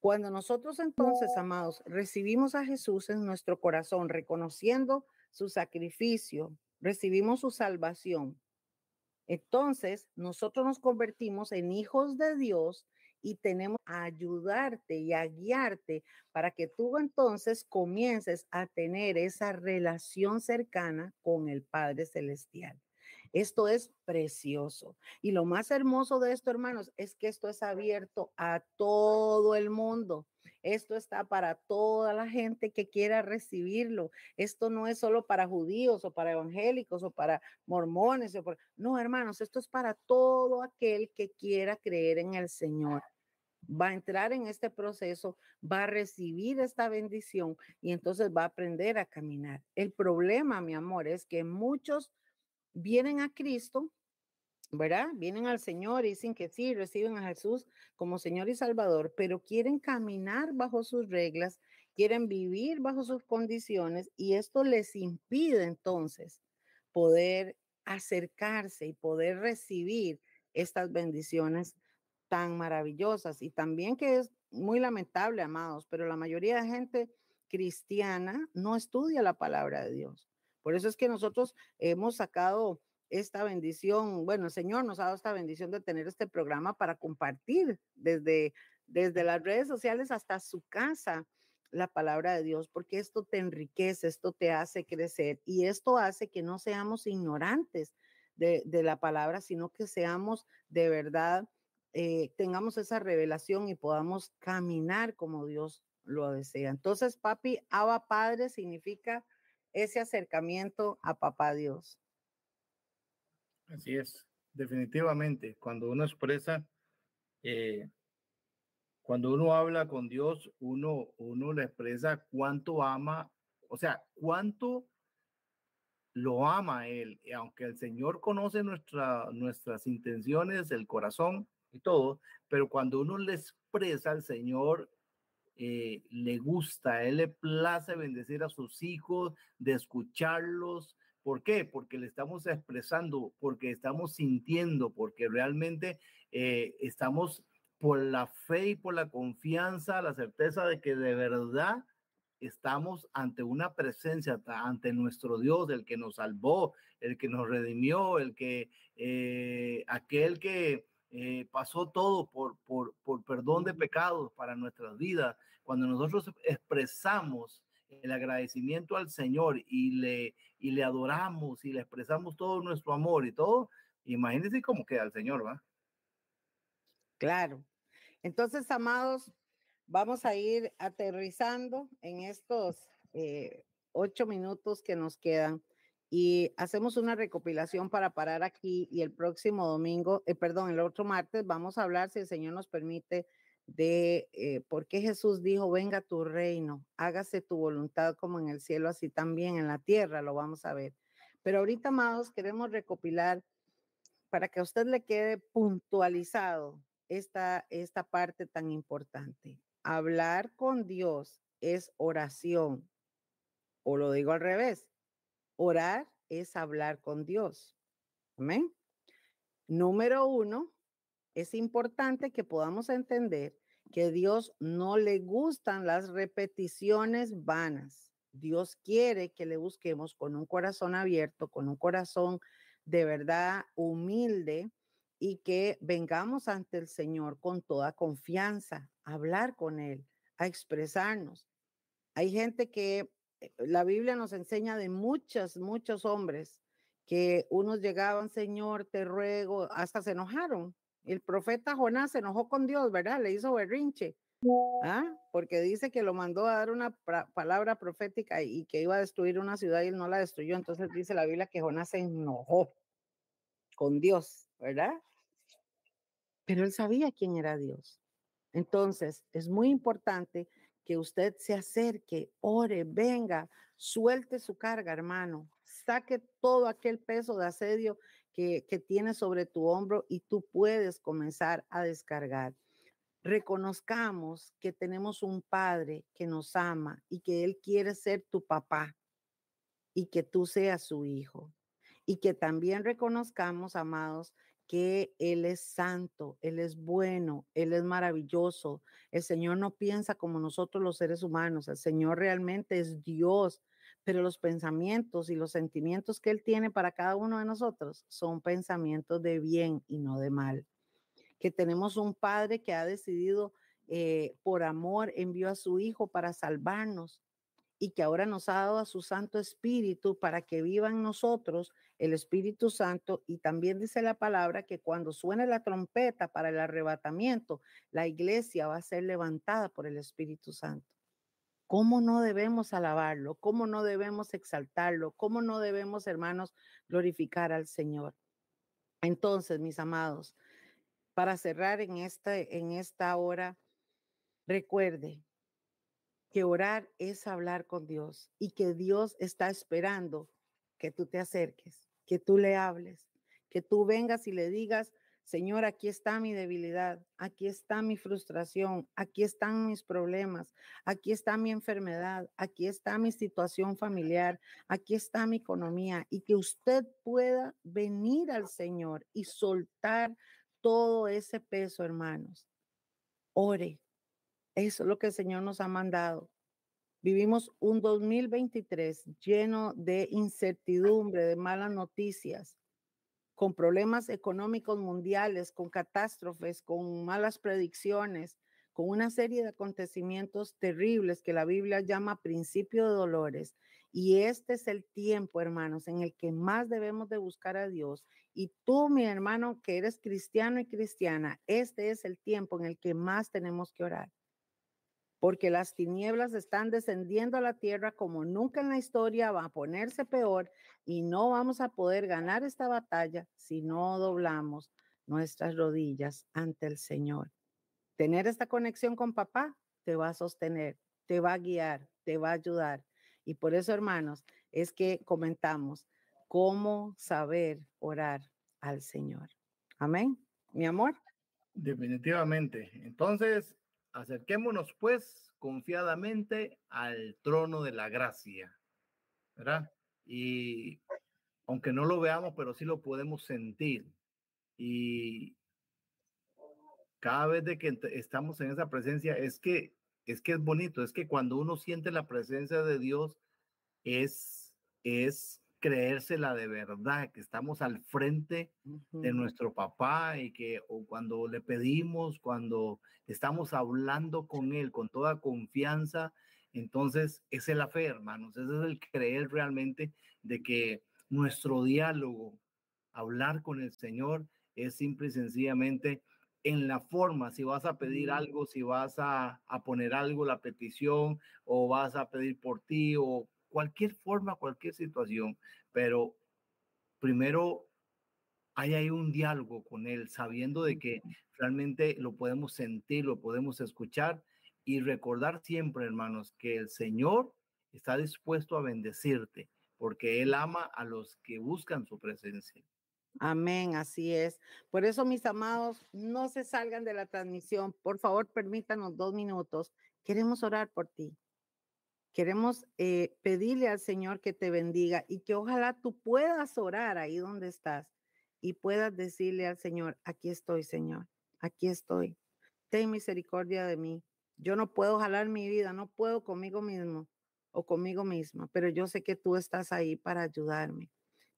Cuando nosotros entonces, amados, recibimos a Jesús en nuestro corazón, reconociendo su sacrificio, recibimos su salvación, entonces nosotros nos convertimos en hijos de Dios y tenemos a ayudarte y a guiarte para que tú entonces comiences a tener esa relación cercana con el Padre Celestial. Esto es precioso. Y lo más hermoso de esto, hermanos, es que esto es abierto a todo el mundo. Esto está para toda la gente que quiera recibirlo. Esto no es solo para judíos o para evangélicos o para mormones. No, hermanos, esto es para todo aquel que quiera creer en el Señor va a entrar en este proceso, va a recibir esta bendición y entonces va a aprender a caminar. El problema, mi amor, es que muchos vienen a Cristo, ¿verdad? Vienen al Señor y dicen que sí, reciben a Jesús como Señor y Salvador, pero quieren caminar bajo sus reglas, quieren vivir bajo sus condiciones y esto les impide entonces poder acercarse y poder recibir estas bendiciones tan maravillosas y también que es muy lamentable, amados, pero la mayoría de gente cristiana no estudia la palabra de Dios. Por eso es que nosotros hemos sacado esta bendición, bueno, el Señor nos ha dado esta bendición de tener este programa para compartir desde, desde las redes sociales hasta su casa la palabra de Dios, porque esto te enriquece, esto te hace crecer y esto hace que no seamos ignorantes de, de la palabra, sino que seamos de verdad eh, tengamos esa revelación y podamos caminar como Dios lo desea. Entonces, papi, Abba Padre significa ese acercamiento a papá Dios. Así es, definitivamente. Cuando uno expresa, eh, cuando uno habla con Dios, uno, uno le expresa cuánto ama, o sea, cuánto lo ama Él. Y aunque el Señor conoce nuestra, nuestras intenciones, el corazón, y todo, pero cuando uno le expresa al Señor, eh, le gusta, a Él le place bendecir a sus hijos, de escucharlos. ¿Por qué? Porque le estamos expresando, porque estamos sintiendo, porque realmente eh, estamos por la fe y por la confianza, la certeza de que de verdad estamos ante una presencia, ante nuestro Dios, el que nos salvó, el que nos redimió, el que, eh, aquel que eh, pasó todo por, por, por perdón de pecados para nuestras vidas. Cuando nosotros expresamos el agradecimiento al Señor y le, y le adoramos y le expresamos todo nuestro amor y todo, imagínense cómo queda el Señor, ¿va? Claro. Entonces, amados, vamos a ir aterrizando en estos eh, ocho minutos que nos quedan y hacemos una recopilación para parar aquí y el próximo domingo, eh, perdón, el otro martes vamos a hablar, si el Señor nos permite, de eh, por qué Jesús dijo, venga tu reino, hágase tu voluntad como en el cielo, así también en la tierra, lo vamos a ver. Pero ahorita, amados, queremos recopilar para que a usted le quede puntualizado esta, esta parte tan importante. Hablar con Dios es oración, o lo digo al revés, Orar es hablar con Dios. Amén. Número uno, es importante que podamos entender que Dios no le gustan las repeticiones vanas. Dios quiere que le busquemos con un corazón abierto, con un corazón de verdad humilde y que vengamos ante el Señor con toda confianza, a hablar con Él, a expresarnos. Hay gente que eh, la Biblia nos enseña de muchos, muchos hombres que unos llegaban, Señor, te ruego, hasta se enojaron. El profeta Jonás se enojó con Dios, ¿verdad? Le hizo berrinche. ¿ah? Porque dice que lo mandó a dar una palabra profética y que iba a destruir una ciudad y él no la destruyó. Entonces dice la Biblia que Jonás se enojó con Dios, ¿verdad? Pero él sabía quién era Dios. Entonces, es muy importante que usted se acerque, ore, venga, suelte su carga, hermano, saque todo aquel peso de asedio que, que tiene sobre tu hombro y tú puedes comenzar a descargar. Reconozcamos que tenemos un Padre que nos ama y que Él quiere ser tu papá y que tú seas su hijo. Y que también reconozcamos, amados, que Él es santo, Él es bueno, Él es maravilloso. El Señor no piensa como nosotros los seres humanos, el Señor realmente es Dios, pero los pensamientos y los sentimientos que Él tiene para cada uno de nosotros son pensamientos de bien y no de mal. Que tenemos un Padre que ha decidido, eh, por amor, envió a su Hijo para salvarnos y que ahora nos ha dado a su Santo Espíritu para que viva en nosotros el Espíritu Santo. Y también dice la palabra que cuando suene la trompeta para el arrebatamiento, la iglesia va a ser levantada por el Espíritu Santo. ¿Cómo no debemos alabarlo? ¿Cómo no debemos exaltarlo? ¿Cómo no debemos, hermanos, glorificar al Señor? Entonces, mis amados, para cerrar en esta, en esta hora, recuerde que orar es hablar con Dios y que Dios está esperando que tú te acerques, que tú le hables, que tú vengas y le digas, Señor, aquí está mi debilidad, aquí está mi frustración, aquí están mis problemas, aquí está mi enfermedad, aquí está mi situación familiar, aquí está mi economía y que usted pueda venir al Señor y soltar todo ese peso, hermanos. Ore, eso es lo que el Señor nos ha mandado. Vivimos un 2023 lleno de incertidumbre, de malas noticias, con problemas económicos mundiales, con catástrofes, con malas predicciones, con una serie de acontecimientos terribles que la Biblia llama principio de dolores. Y este es el tiempo, hermanos, en el que más debemos de buscar a Dios. Y tú, mi hermano, que eres cristiano y cristiana, este es el tiempo en el que más tenemos que orar porque las tinieblas están descendiendo a la tierra como nunca en la historia, va a ponerse peor y no vamos a poder ganar esta batalla si no doblamos nuestras rodillas ante el Señor. Tener esta conexión con papá te va a sostener, te va a guiar, te va a ayudar. Y por eso, hermanos, es que comentamos cómo saber orar al Señor. Amén, mi amor. Definitivamente. Entonces, Acerquémonos pues confiadamente al trono de la gracia, ¿verdad? Y aunque no lo veamos, pero sí lo podemos sentir. Y cada vez de que estamos en esa presencia, es que es que es bonito, es que cuando uno siente la presencia de Dios, es, es creérsela de verdad, que estamos al frente de nuestro papá y que o cuando le pedimos, cuando estamos hablando con él con toda confianza, entonces esa es la fe, hermanos, ese es el creer realmente de que nuestro diálogo, hablar con el Señor, es simple y sencillamente en la forma, si vas a pedir algo, si vas a, a poner algo, la petición, o vas a pedir por ti, o cualquier forma, cualquier situación, pero primero hay ahí un diálogo con él, sabiendo de que realmente lo podemos sentir, lo podemos escuchar y recordar siempre, hermanos, que el Señor está dispuesto a bendecirte, porque Él ama a los que buscan su presencia. Amén, así es. Por eso, mis amados, no se salgan de la transmisión. Por favor, permítanos dos minutos. Queremos orar por ti. Queremos eh, pedirle al Señor que te bendiga y que ojalá tú puedas orar ahí donde estás y puedas decirle al Señor, aquí estoy, Señor, aquí estoy. Ten misericordia de mí. Yo no puedo jalar mi vida, no puedo conmigo mismo o conmigo misma, pero yo sé que tú estás ahí para ayudarme.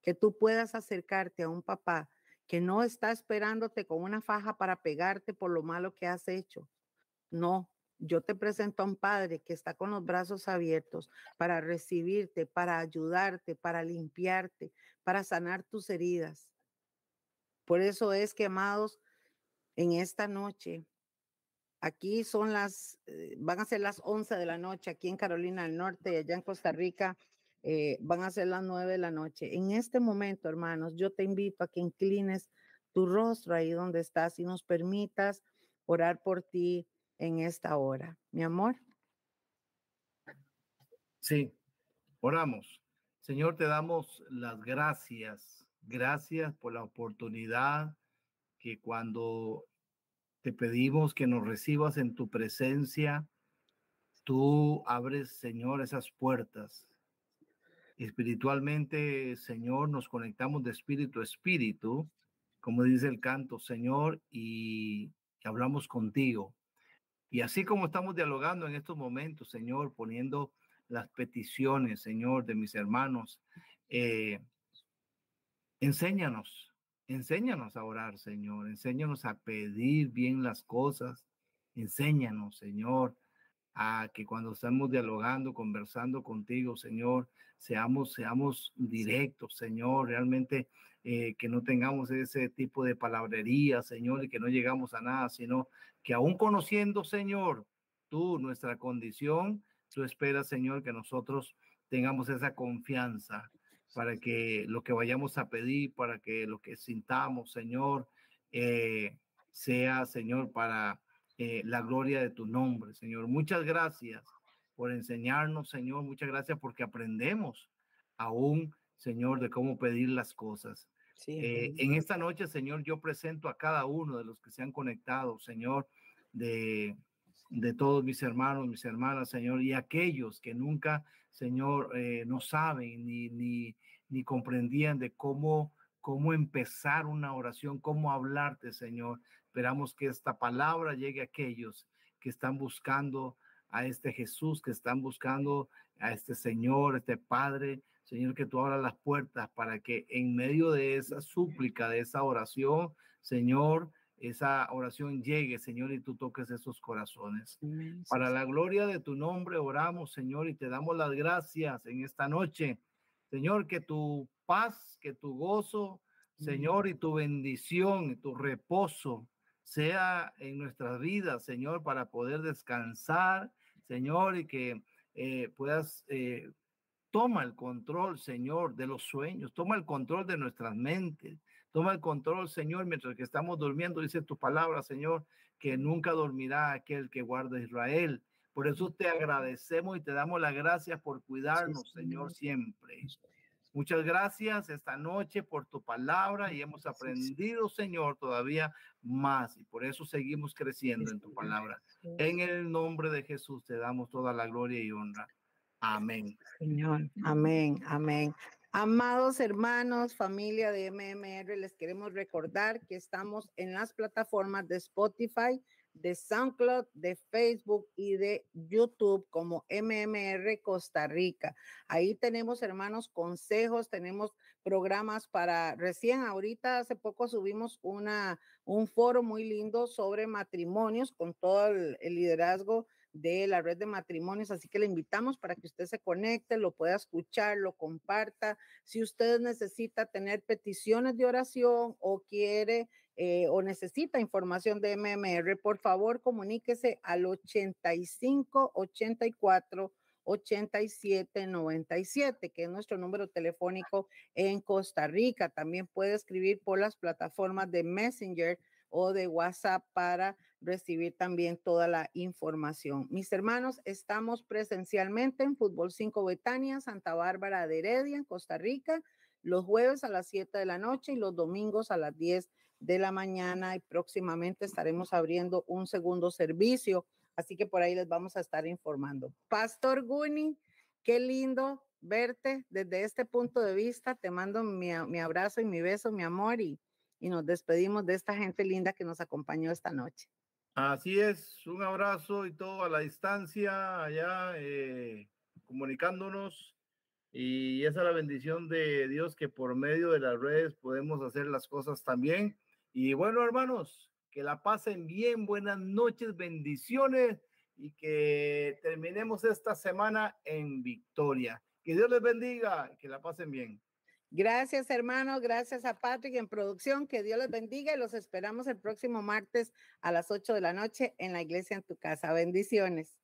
Que tú puedas acercarte a un papá que no está esperándote con una faja para pegarte por lo malo que has hecho. No, yo te presento a un padre que está con los brazos abiertos para recibirte, para ayudarte, para limpiarte, para sanar tus heridas. Por eso es que, amados, en esta noche, aquí son las, eh, van a ser las 11 de la noche, aquí en Carolina del Norte y allá en Costa Rica, eh, van a ser las 9 de la noche. En este momento, hermanos, yo te invito a que inclines tu rostro ahí donde estás y nos permitas orar por ti, en esta hora. Mi amor. Sí, oramos. Señor, te damos las gracias. Gracias por la oportunidad que cuando te pedimos que nos recibas en tu presencia, tú abres, Señor, esas puertas. Espiritualmente, Señor, nos conectamos de espíritu a espíritu, como dice el canto, Señor, y hablamos contigo. Y así como estamos dialogando en estos momentos, Señor, poniendo las peticiones, Señor, de mis hermanos, eh, enséñanos, enséñanos a orar, Señor, enséñanos a pedir bien las cosas, enséñanos, Señor, a que cuando estamos dialogando, conversando contigo, Señor, seamos, seamos directos, Señor, realmente eh, que no tengamos ese tipo de palabrería, Señor, y que no llegamos a nada, sino que aún conociendo, Señor, tú, nuestra condición, tú esperas, Señor, que nosotros tengamos esa confianza para que lo que vayamos a pedir, para que lo que sintamos, Señor, eh, sea, Señor, para eh, la gloria de tu nombre, Señor. Muchas gracias por enseñarnos, Señor. Muchas gracias porque aprendemos aún, Señor, de cómo pedir las cosas. Eh, en esta noche, Señor, yo presento a cada uno de los que se han conectado, Señor, de, de todos mis hermanos, mis hermanas, Señor, y aquellos que nunca, Señor, eh, no saben ni, ni, ni comprendían de cómo, cómo empezar una oración, cómo hablarte, Señor. Esperamos que esta palabra llegue a aquellos que están buscando a este Jesús, que están buscando a este Señor, este Padre. Señor, que tú abras las puertas para que en medio de esa súplica, de esa oración, Señor, esa oración llegue, Señor, y tú toques esos corazones. Para la gloria de tu nombre oramos, Señor, y te damos las gracias en esta noche. Señor, que tu paz, que tu gozo, Señor, y tu bendición, y tu reposo sea en nuestras vidas, Señor, para poder descansar, Señor, y que eh, puedas, eh, toma el control, Señor, de los sueños, toma el control de nuestras mentes, toma el control, Señor, mientras que estamos durmiendo, dice tu palabra, Señor, que nunca dormirá aquel que guarda Israel. Por eso te agradecemos y te damos las gracias por cuidarnos, Señor, siempre. Muchas gracias esta noche por tu palabra y hemos aprendido, Señor, todavía más y por eso seguimos creciendo en tu palabra. En el nombre de Jesús te damos toda la gloria y honra. Amén. Señor, amén, amén. Amados hermanos, familia de MMR, les queremos recordar que estamos en las plataformas de Spotify, de SoundCloud, de Facebook y de YouTube como MMR Costa Rica. Ahí tenemos, hermanos, consejos, tenemos programas para recién ahorita hace poco subimos una un foro muy lindo sobre matrimonios con todo el, el liderazgo de la red de matrimonios, así que le invitamos para que usted se conecte, lo pueda escuchar, lo comparta. Si usted necesita tener peticiones de oración o quiere eh, o necesita información de MMR, por favor comuníquese al 85 84 87 97, que es nuestro número telefónico en Costa Rica. También puede escribir por las plataformas de Messenger o de WhatsApp para recibir también toda la información. Mis hermanos, estamos presencialmente en Fútbol 5 Betania, Santa Bárbara de Heredia, en Costa Rica, los jueves a las 7 de la noche y los domingos a las 10 de la mañana y próximamente estaremos abriendo un segundo servicio, así que por ahí les vamos a estar informando. Pastor Guni, qué lindo verte desde este punto de vista. Te mando mi, mi abrazo y mi beso, mi amor, y, y nos despedimos de esta gente linda que nos acompañó esta noche. Así es, un abrazo y todo a la distancia, allá eh, comunicándonos. Y esa es la bendición de Dios que por medio de las redes podemos hacer las cosas también. Y bueno, hermanos, que la pasen bien, buenas noches, bendiciones y que terminemos esta semana en victoria. Que Dios les bendiga, que la pasen bien. Gracias, hermano. Gracias a Patrick en producción. Que Dios les bendiga y los esperamos el próximo martes a las 8 de la noche en la iglesia en tu casa. Bendiciones.